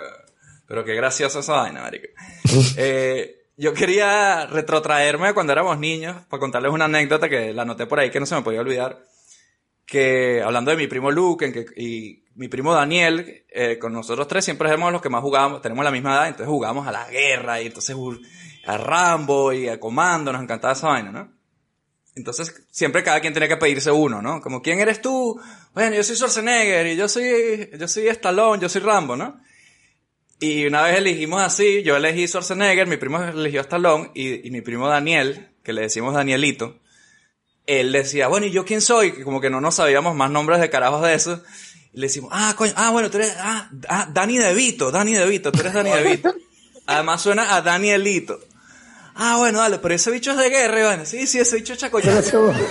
Pero qué graciosa esa vaina, marico. Eh, yo quería retrotraerme cuando éramos niños para contarles una anécdota que la anoté por ahí que no se me podía olvidar. Que hablando de mi primo Luke en que- y mi primo Daniel, eh, con nosotros tres siempre somos los que más jugamos, tenemos la misma edad, entonces jugamos a la guerra y entonces a Rambo y a Comando, nos encantaba esa vaina, ¿no? Entonces, siempre cada quien tenía que pedirse uno, ¿no? Como, ¿quién eres tú? Bueno, yo soy Schwarzenegger y yo soy, yo soy Stallone, yo soy Rambo, ¿no? Y una vez elegimos así, yo elegí Schwarzenegger, mi primo eligió Stallone y, y mi primo Daniel, que le decimos Danielito, él decía, bueno, ¿y yo quién soy? Que como que no nos sabíamos más nombres de carajos de esos. Y le decimos, ah, coño, ah, bueno, tú eres, ah, ah, Dani DeVito, Dani DeVito, tú eres Dani DeVito. Además suena a Danielito. Ah, bueno, dale, pero ese bicho es de guerra, vaina. Sí, sí, ese bicho es chacoyazo.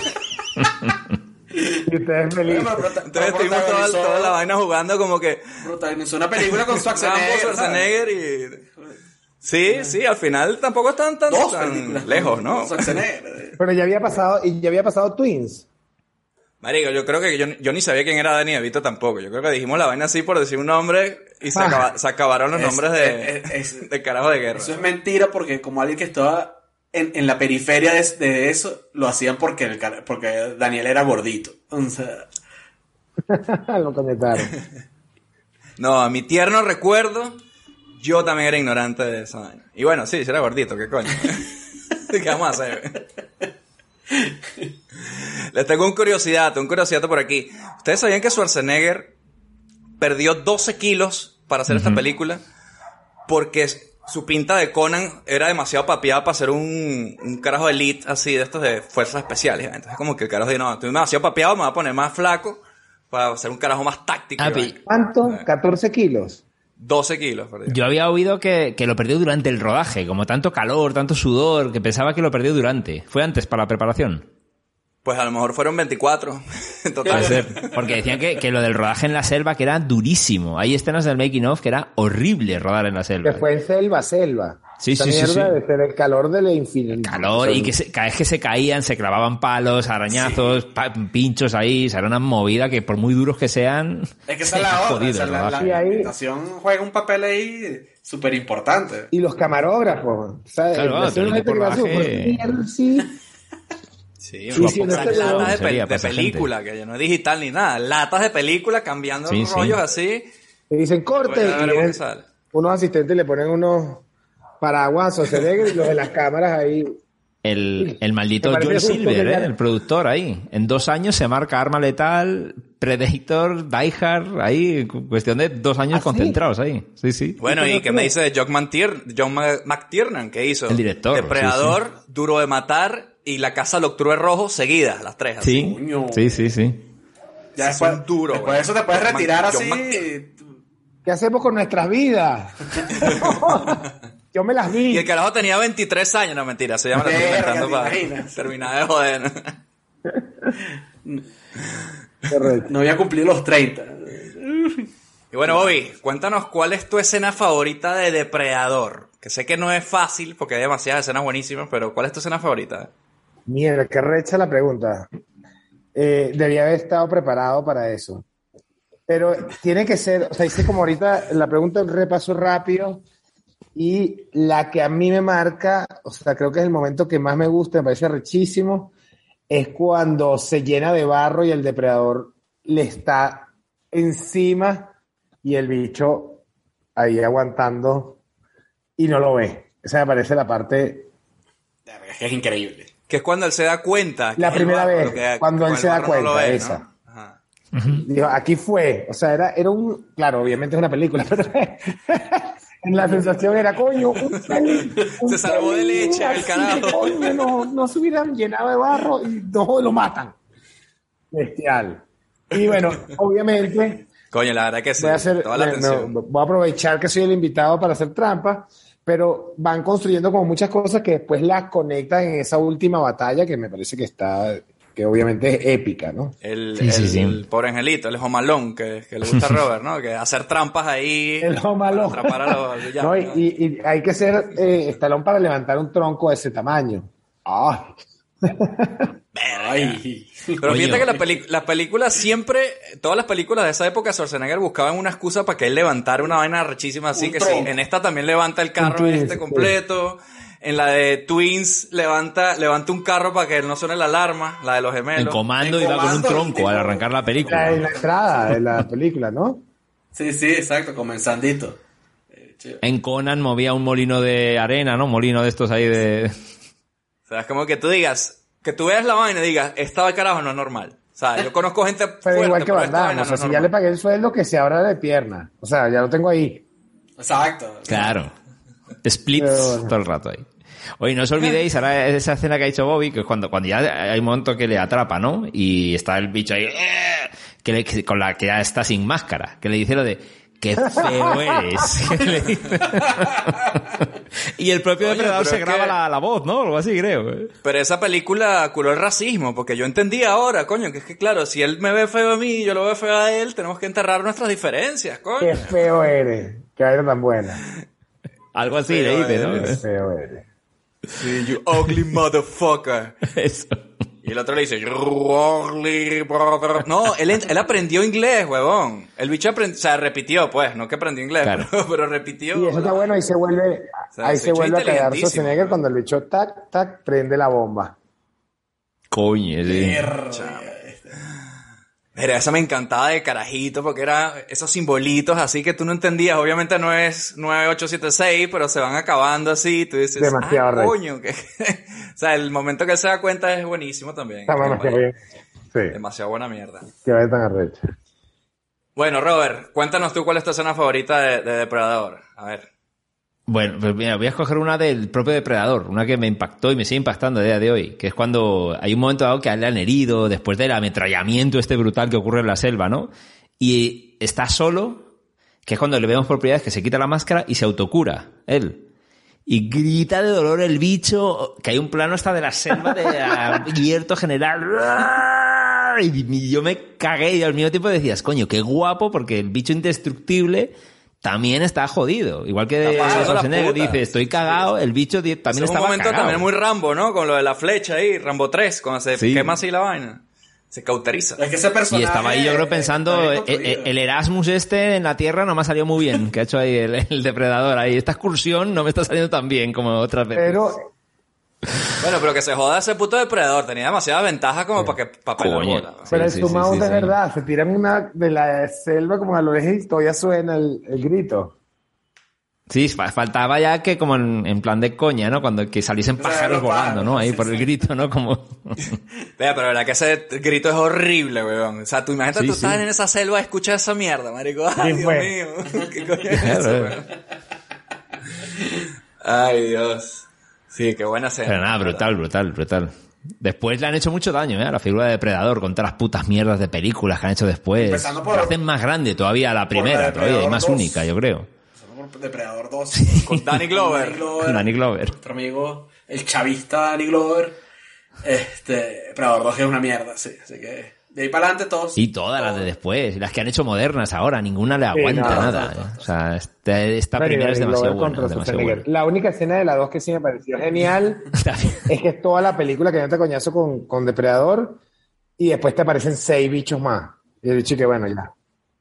Y ustedes felices. Entonces estuvimos toda, toda la vaina jugando como que... Protagonizó una película con Schwarzenegger. Schwarzenegger y... Sí, sí, al final tampoco están tan, lejos, ¿no? Schwarzenegger. Pero ya había pasado, y ya había pasado Twins. Marico, yo creo que yo, yo ni sabía quién era Danny DeVito tampoco. Yo creo que dijimos la vaina así por decir un nombre y se, Ah. acaba- se acabaron los Es- nombres de, es- es- de carajo de guerra. Eso es mentira porque como alguien que estaba en, en la periferia de, de eso, lo hacían porque, el, porque Daniel era gordito. O sea, Lo conectaron. No, a mi tierno recuerdo, yo también era ignorante de esa vaina. Y bueno, sí, yo era gordito, ¿qué coño? ¿Qué vamos a hacer? Les tengo un curiosidad, un curiosidad por aquí. ¿Ustedes sabían que Schwarzenegger perdió 12 kilos para hacer esta película? Porque su pinta de Conan era demasiado papiada para ser un, un carajo elite así, de estos de fuerzas especiales. Entonces como que el carajo dijo, no, estoy demasiado papiado, me voy a poner más flaco para ser un carajo más táctico. ¿Cuánto? 14 kilos. 12 kilos, perdió. Yo había oído que, que lo perdió durante el rodaje, como tanto calor, tanto sudor, que pensaba que lo perdió durante. ¿Fue antes para la preparación? Pues a lo mejor fueron 24. en total. Puede ser. Porque decían que, que lo del rodaje en la selva que era durísimo. Hay escenas del making of que era horrible rodar en la selva. Que fue en selva, selva. Sí, sí, sí, mierda sí. de ser el calor del infinito. Calor y que se, cada vez que se caían se clavaban palos, arañazos, pa- pinchos ahí, o sea, era una movida que por muy duros que sean, es que esa es la otra. jodido o sea, la, la ahí- ambientación juega un papel ahí súper importante. Y los camarógrafos. Sí. Sí, Sí, latas de, sería película, que ya no es digital ni nada. Latas de película cambiando Sí, los sí. rollos así. Y dicen corte. Ya y qué sale. unos asistentes le ponen unos paraguas o y los de las cámaras ahí. El, el maldito Joel Silver, que ¿eh? el productor ahí. En dos años se marca Arma Letal, Predator, Die Hard, ahí, cu- cuestión de dos años ¿Ah, sí? concentrados ahí. Sí, sí. Bueno, ¿y qué me dice de John, McTiernan? ¿Qué hizo? El director, Depredador, Duro de Matar y La Casa del Octubre Rojo seguidas, las tres. así. Sí, sí, sí, sí. Ya Son después, duros, después güey. de eso te puedes retirar así. ¿Qué hacemos con nuestras vidas? Yo me las vi. Y el carajo tenía 23 años, no mentira, se llama la estoy Verga, inventando ¿te para terminar de joder. No había cumplido los 30. Y bueno, Bobby, cuéntanos cuál es tu escena favorita de Depredador. Que sé que no es fácil porque hay demasiadas escenas buenísimas, pero ¿cuál es tu escena favorita? Mierda, qué recha la pregunta. Eh, debía haber estado preparado para eso. Pero tiene que ser, o sea, hice como ahorita la pregunta, un repaso rápido. Y la que a mí me marca, o sea, creo que es el momento que más me gusta, me parece rechísimo, es cuando se llena de barro y el depredador le está encima y el bicho ahí aguantando y no lo ve. Esa me parece la parte es increíble. Que es cuando él se da cuenta. que La primera barro, vez, que- cuando él se da no cuenta, ve, esa. ¿no? Ajá. Dijo, aquí fue, o sea, era, era un, claro, obviamente es una película, pero en la sensación era, coño, un pelín, un Se salvó de leche, el carajo. Coño, no, no se hubieran llenado de barro y no lo matan. Bestial. Y bueno, obviamente, Coño, la verdad que sí. voy a, hacer, toda la me- atención. me- voy a aprovechar que soy el invitado para hacer trampa, pero van construyendo como muchas cosas que después las conectan en esa última batalla que me parece que está, que obviamente es épica, ¿no? El, Sí, sí, el- sí. el pobre angelito, el homalón que, que le gusta a Robert, ¿no? Que hacer trampas ahí. El para Atrapar a los villanos, No, y, ¿no? y- y hay que ser eh, estalón para levantar un tronco de ese tamaño. Ay, Ay. Pero fíjate que la, peli- la película siempre, todas las películas de esa época, Schwarzenegger buscaban una excusa para que él levantara una vaina rechísima así, Un que sí, en esta también levanta el carro Twins, este sí. completo. En la de Twins levanta, levanta un carro para que no suene la alarma, la de los gemelos. En comando En iba con un tronco tipo- al arrancar la la, película. en la entrada de la película, ¿no? Sí, sí, exacto, comenzandito. Eh, En Conan movía un molino de arena, ¿no? Molino de estos ahí de... O sea, es como que tú digas, que tú veas la vaina y digas, esta de carajo no es normal. O sea, yo conozco gente Pero fuerte, igual que pero Van o sea, si ya le pagué el sueldo, que se abra de pierna. O sea, ya lo tengo ahí. Exacto. Claro. Splits Pero bueno. todo el rato ahí. Oye, no os olvidéis, ahora esa escena que ha dicho Bobby, que es cuando, cuando ya hay un momento que le atrapa, ¿no? Y está el bicho ahí, ¡eh! que le- que- con la que ya está sin máscara, que le dice lo de, qué feo eres. Que. Y el propio Coño, depredador se graba que- la, la voz, ¿no? Algo así, creo. Pero esa película curó el racismo, porque yo entendí ahora, coño, que es que claro, si él me ve feo a mí y yo lo veo feo a él, tenemos que enterrar nuestras diferencias, Qué coño. feo eres. Qué vaina tan buena. Algo así Feo le dice, Qué ¿no? feo eres. Sí, you ugly motherfucker. Eso. Y el otro le dice. No, él, él aprendió inglés, huevón. El bicho aprendió, o sea, repitió, pues, no que aprendió inglés, Claro. pero, pero repitió. Y eso está bueno, ahí se vuelve, sea, ahí se vuelve a cagar. Schwarzenegger cuando el bicho tac, tac, prende la bomba. Coño, sí. Pero esa me encantaba de carajito porque era esos simbolitos así que tú no entendías. Obviamente no es 9876, pero se van acabando así. Tú dices, Demasiado ah, coño. que- o sea, el momento que se da cuenta es buenísimo también. Está bueno, qué bien. Sí, Demasiado buena mierda. qué vaya tan arrecha. Bueno, Robert, cuéntanos tú cuál es tu escena favorita de, de Depredador. A ver. Bueno, pues mira, voy a escoger una del propio depredador, una que me impactó y me sigue impactando a día de hoy, que es cuando hay un momento dado que le han herido después del ametrallamiento este brutal que ocurre en la selva, ¿no? Y está solo, que es cuando le vemos vez que se quita la máscara y se autocura, él. Y grita de dolor el bicho, que hay un plano hasta de la selva de abierto general. Y yo me cagué y al mismo tiempo decías, coño, qué guapo, porque el bicho indestructible también está jodido. Igual que Está Schwarzenegger dice, estoy cagado, el bicho también Ese es un estaba momento cagado. también muy Rambo, ¿no? Con lo de la flecha ahí, Rambo 3, cuando se Sí. quema así la vaina. Se cauteriza. Es que ese personaje. Y estaba ahí yo creo pensando, está eh, eh, el Erasmus este en la Tierra no me ha salido muy bien, que ha hecho ahí el, el depredador ahí. Esta excursión no me está saliendo tan bien como otras veces. Pero Bueno, pero que se joda ese puto depredador. Tenía demasiadas ventajas como para que para bola. Pero Sí, el sí, zoom sí, out sí, es sí. verdad, se tiran una de la selva como a lo lejos y todavía suena el, el grito. Sí, fa- faltaba ya que como en, en plan de coña, ¿no? Cuando que saliesen pájaros volando, ¿no? Ahí sí, por el sí. grito, ¿no? Como... Vea, pero la verdad que ese grito es horrible, weón. O sea, tú imagínate Sí, tú sí. estás en esa selva, escuchas esa mierda, marico. Ay, Sí, Dios fue. mío. ¿Qué coño es eso, eh. weón? Ay, Dios. Sí, qué buena escena. Pero nada, brutal, brutal, brutal. Después le han hecho mucho daño, ¿eh? A la figura de Depredador, con todas las putas mierdas de películas que han hecho después. Por- La hacen más grande todavía la primera, la todavía, y Depredador más 2. única, yo creo. Por Depredador 2. Con Danny Glover. Danny Glover. Nuestro amigo, el chavista Danny Glover. Este, Depredador 2 que es una mierda, sí. Así que, de ahí para adelante todos. Y todas las de después, las que han hecho modernas ahora, ninguna le Sí, aguanta no, nada. no, no, ¿eh? O sea, esta, esta primera es demasiado buena. demasiado buena. La única escena de la dos que sí me pareció genial es que es toda la película que no te coñazo con, con Depredador y después te aparecen seis bichos más. Y el bicho que bueno, ya.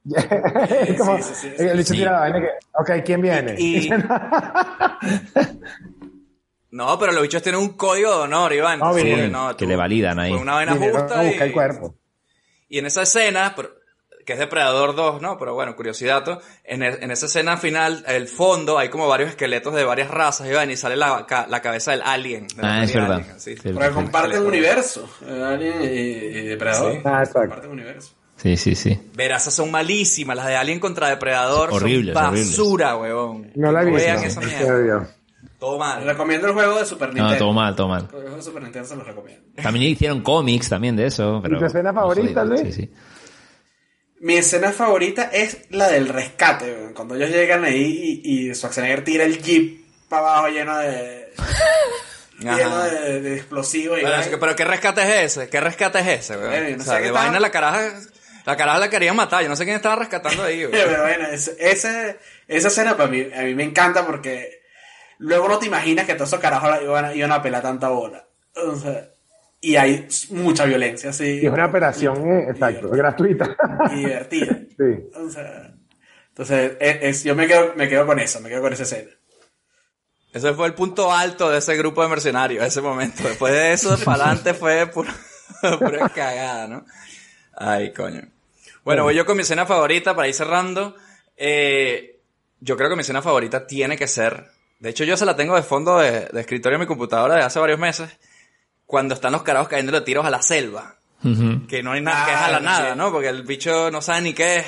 Es como- sí, sí, sí, el bicho sí. tira la vaina que, ok, ¿quién viene? Y- No, pero los bichos tienen un código de honor, Iván. No, Sí, no, que le validan ahí. Fue una vaina justa y, el cuerpo. Y en esa escena, que es Depredador 2, ¿no? Pero bueno, curiosidad, en, e- en esa escena final, el fondo, hay como varios esqueletos de varias razas, y sale la, ca- la cabeza del alien. de la Ah, es verdad. alien, Porque comparten universo. Alien y, y Depredador. Sí. Ah, exacto. Comparten universo. Sí, sí, sí. Verás, esas son malísimas, las de Alien contra Depredador. Horribles, son horribles. basura, huevón. No la he visto. Vean esa no, mierda. Todo mal. recomiendo el juego de Super Nintendo. No, todo mal, todo mal. El juego de Super Nintendo se los recomiendo. También hicieron cómics también de eso. Pero tu escena favorita. Luis? Sí, sí. Mi escena favorita es la del rescate, weón. cuando ellos llegan ahí y, y Schwarzenegger tira el jeep para abajo lleno de lleno de, de explosivos y que- pero ¿qué rescate es ese? ¿Qué rescate es ese, weón? Eh, no o sea, tal. vaina la caraja, la caraja la querían matar. Yo no sé quién estaba rescatando ahí, weón. Pero bueno, ese- ese- esa escena para mí, a mí me encanta porque luego no te imaginas que todos esos carajos iban, a- iban a pelar tanta bola. O sea, y hay mucha violencia, así. Y es una operación, eh, exacto, gratuita. y divertida. sí. O sea, entonces, es, es- yo me quedo, me quedo con eso, me quedo con esa escena. Ese fue el punto alto de ese grupo de mercenarios, ese momento. Después de eso, para adelante fue pura, pura cagada, ¿no? Ay, coño. Bueno, voy yo con mi escena favorita para ir cerrando. Eh, yo creo que mi escena favorita tiene que ser. De hecho, yo se la tengo de fondo de, de escritorio en mi computadora de hace varios meses. Cuando están los carajos cayendo de tiros a la selva. Que no hay nada, que es a Ah, la sí. nada, ¿no? Porque el bicho no sabe ni qué es.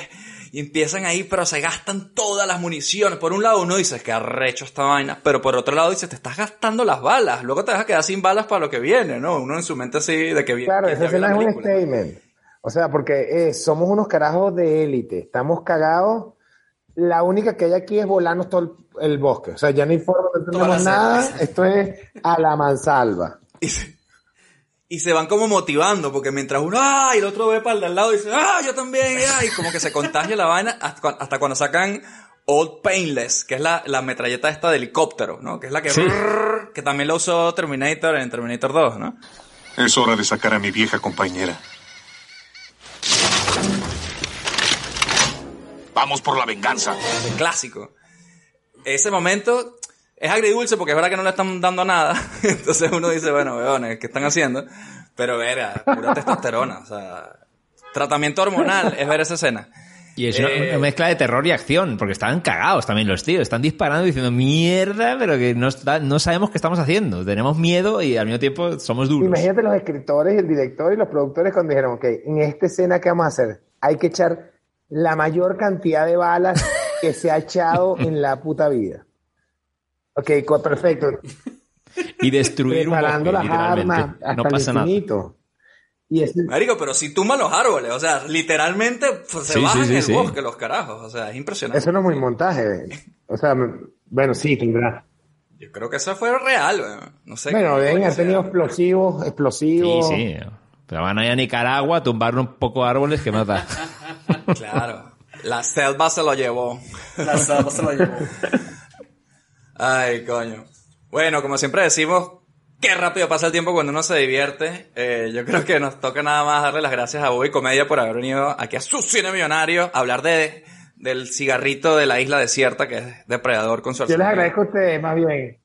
Y empiezan ahí, pero se gastan todas las municiones. Por un lado uno dice, que arrecho esta vaina. Pero por otro lado dice, te estás gastando las balas. Luego te vas a quedar sin balas para lo que viene, ¿no? Uno en su mente así, de que viene. Claro, esa escena es un statement. O sea, porque eh, somos unos carajos de élite. Estamos cagados, la única que hay aquí es volarnos todo el, el bosque. O sea, ya no hay forma, no tenemos nada. Esto es a la mansalva. Y se, y se van como motivando, porque mientras uno, ¡ah! Y el otro ve para el de al lado y dice, ¡ah! Yo también, ¡ah! Y como que se contagia la vaina hasta, hasta cuando sacan Old Painless, que es la, la metralleta esta de helicóptero, ¿no? Que es la que, Sí. que también la usó Terminator en Terminator 2, ¿no? Es hora de sacar a mi vieja compañera. Vamos por la venganza. El clásico. Ese momento es agridulce porque es verdad que no le están dando nada. Entonces uno dice, bueno, weones, ¿qué están haciendo? Pero verga, pura testosterona. O sea, tratamiento hormonal es ver esa escena. Y es una, Eh, una mezcla de terror y acción, porque estaban cagados también los tíos. Están disparando y diciendo mierda, pero que no, está- no sabemos qué estamos haciendo. Tenemos miedo y al mismo tiempo somos duros. Imagínate los escritores, el director y los productores cuando dijeron, ok, en esta escena que vamos a hacer, hay que echar la mayor cantidad de balas que se ha echado en la puta vida. Ok, perfecto. Y destruir un Preparando bosque, las armas hasta No el pasa nada. infinito. Y ese- Marico, pero si tumban los árboles, o sea, literalmente pues, se Sí, bajan sí, sí, el sí. bosque los carajos. O sea, es impresionante. eso no es muy montaje. O sea, bueno, sí, tendrá. Yo creo que eso fue real. No sé. Bueno, deben haber tenido sea. explosivos, Sí, explosivos. sí. Pero van a ir a Nicaragua, tumbar un poco árboles que mata. Claro. La selva se lo llevó. La selva se lo llevó. Ay, coño. Bueno, como siempre decimos, qué rápido pasa el tiempo cuando uno se divierte. Eh, yo creo que nos toca nada más darle las gracias a Bobby Comedia por haber venido aquí a su cine millonario a hablar de, del cigarrito de la isla desierta que es depredador con su Yo les agradezco a ustedes, más bien.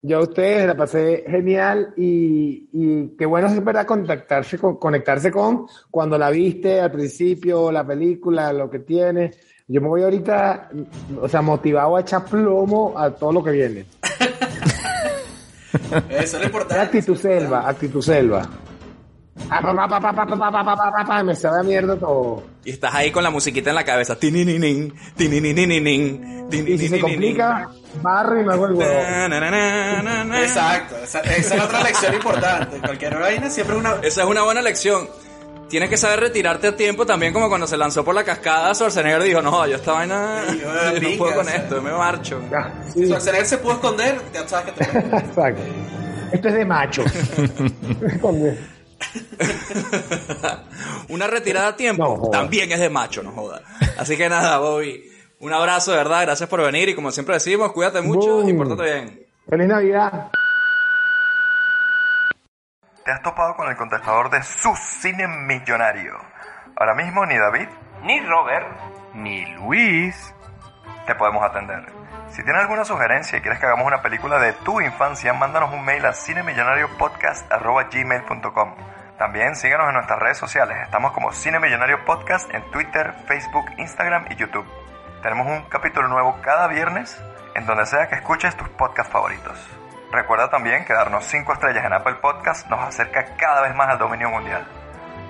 Yo a ustedes la pasé genial y, y qué bueno es verdad contactarse con, conectarse con cuando la viste al principio, la película, lo que tiene. Yo me voy ahorita, o sea, motivado a echar plomo a todo lo que viene. Eso es lo importante. Actitud selva, actitud selva. Me sabe a mierda todo. Y estás ahí con la musiquita en la cabeza. Y si se complica, barro y me hago el huevo. Exacto, esa, esa es otra lección importante. Cualquier vaina siempre es una. Esa es una buena lección. Tienes que saber retirarte a tiempo también como cuando se lanzó por la cascada Schwarzenegger dijo, no, yo esta vaina Sí, yo no puedo con o sea. esto, me marcho. Ya, Si sí, Schwarzenegger se pudo esconder, ya sabes que te exacto. Esto es de macho. Una retirada a tiempo No, también es de macho, no joda. Así que nada, Bobby, un abrazo de verdad, gracias por venir y como siempre decimos, cuídate mucho Boom. y pórtate bien. Feliz Navidad. Te has topado con el contestador de su cine millonario. Ahora mismo ni David, ni Robert, ni Luis te podemos atender. Si tienes alguna sugerencia y quieres que hagamos una película de tu infancia, mándanos un mail a cinemillonariopodcast.gmail.com También síguenos en nuestras redes sociales. Estamos como Cine Millonario Podcast en Twitter, Facebook, Instagram y YouTube. Tenemos un capítulo nuevo cada viernes en donde sea que escuches tus podcasts favoritos. Recuerda también que darnos 5 estrellas en Apple Podcast nos acerca cada vez más al dominio mundial.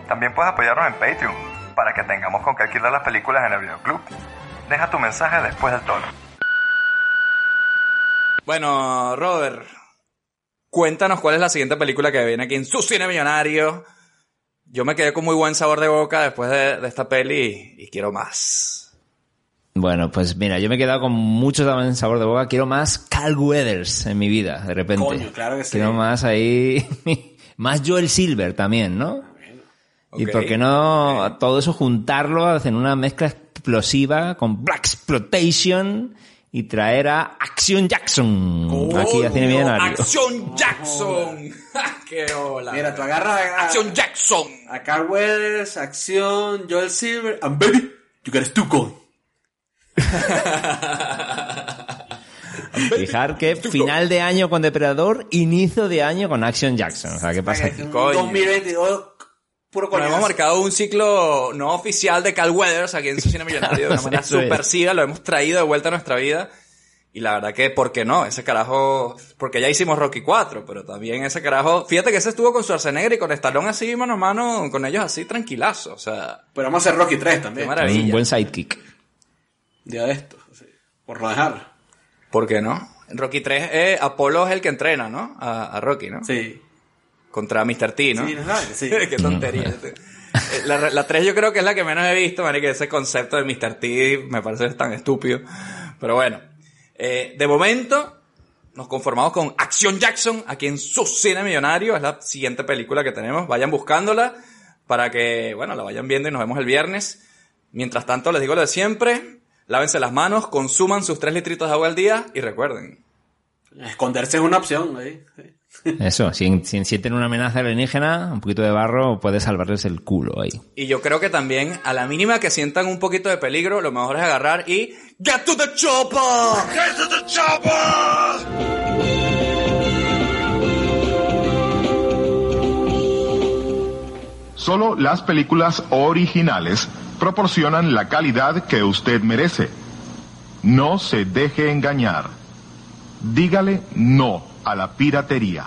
También puedes apoyarnos en Patreon para que tengamos con qué alquilar las películas en el videoclub. Deja tu mensaje después del tono. Bueno, Robert, cuéntanos cuál es la siguiente película que viene aquí en su cine millonario. Yo me quedé con muy buen sabor de boca después de, esta peli y quiero más. Bueno, pues mira, yo me he quedado con mucho también sabor de boca. Quiero más Carl Weathers en mi vida, de repente. Coño, claro que sí. Quiero más ahí. más Joel Silver también, ¿no? Y por qué no todo eso juntarlo, hacen una mezcla explosiva con Black Exploitation y traer a Action Jackson aquí a Cine Millonario. Action Jackson. ¡Qué hola! Mira, tú agarras a, Action Jackson. a Carl Weathers, Acción, Joel Silver, and baby, you got a. Fijar que final de año con Depredador, inicio de año con Action Jackson. O sea, ¿qué pasa aquí? Coño. 2022, puro Bueno, hemos marcado un ciclo no oficial de Cal Weathers aquí en su cine millonario de una manera es. subversiva, lo hemos traído de vuelta a nuestra vida. Y la verdad que, ¿por qué no? Ese carajo, porque ya hicimos Rocky 4, pero también ese carajo, fíjate que ese estuvo con Schwarzenegger y con Stallone así, mano a mano, con ellos así tranquilazo, o sea, Pero vamos a hacer Rocky 3 qué también. Un maravilla. buen sidekick. Día de esto. así, Por no dejarlo. ¿Por qué no? En Rocky 3, eh, Apolo es el que entrena, ¿no? A, a Rocky, ¿no? Sí. Contra Mr. T, ¿no? Sí, no sabes, sí. qué tontería. Eh, La, la 3 yo creo que es la que menos he visto, marica, ese concepto de Mr. T me parece tan estúpido. Pero bueno, eh, de momento nos conformamos con Acción Jackson, aquí en su cine millonario, es la siguiente película que tenemos, vayan buscándola para que, bueno, la vayan viendo y nos vemos el viernes. Mientras tanto, les digo lo de siempre, lávense las manos, consuman sus 3 litritos de agua al día y recuerden, Esconderse es una opción. ahí, sí. Eso, si, si sienten una amenaza alienígena, un poquito de barro puede salvarles el culo ahí. Y yo creo que también, a la mínima que sientan un poquito de peligro, lo mejor es agarrar y ¡Get to the chopper! ¡Get to the chopper! Solo las películas originales proporcionan la calidad que usted merece. No se deje engañar. Dígale no a la piratería.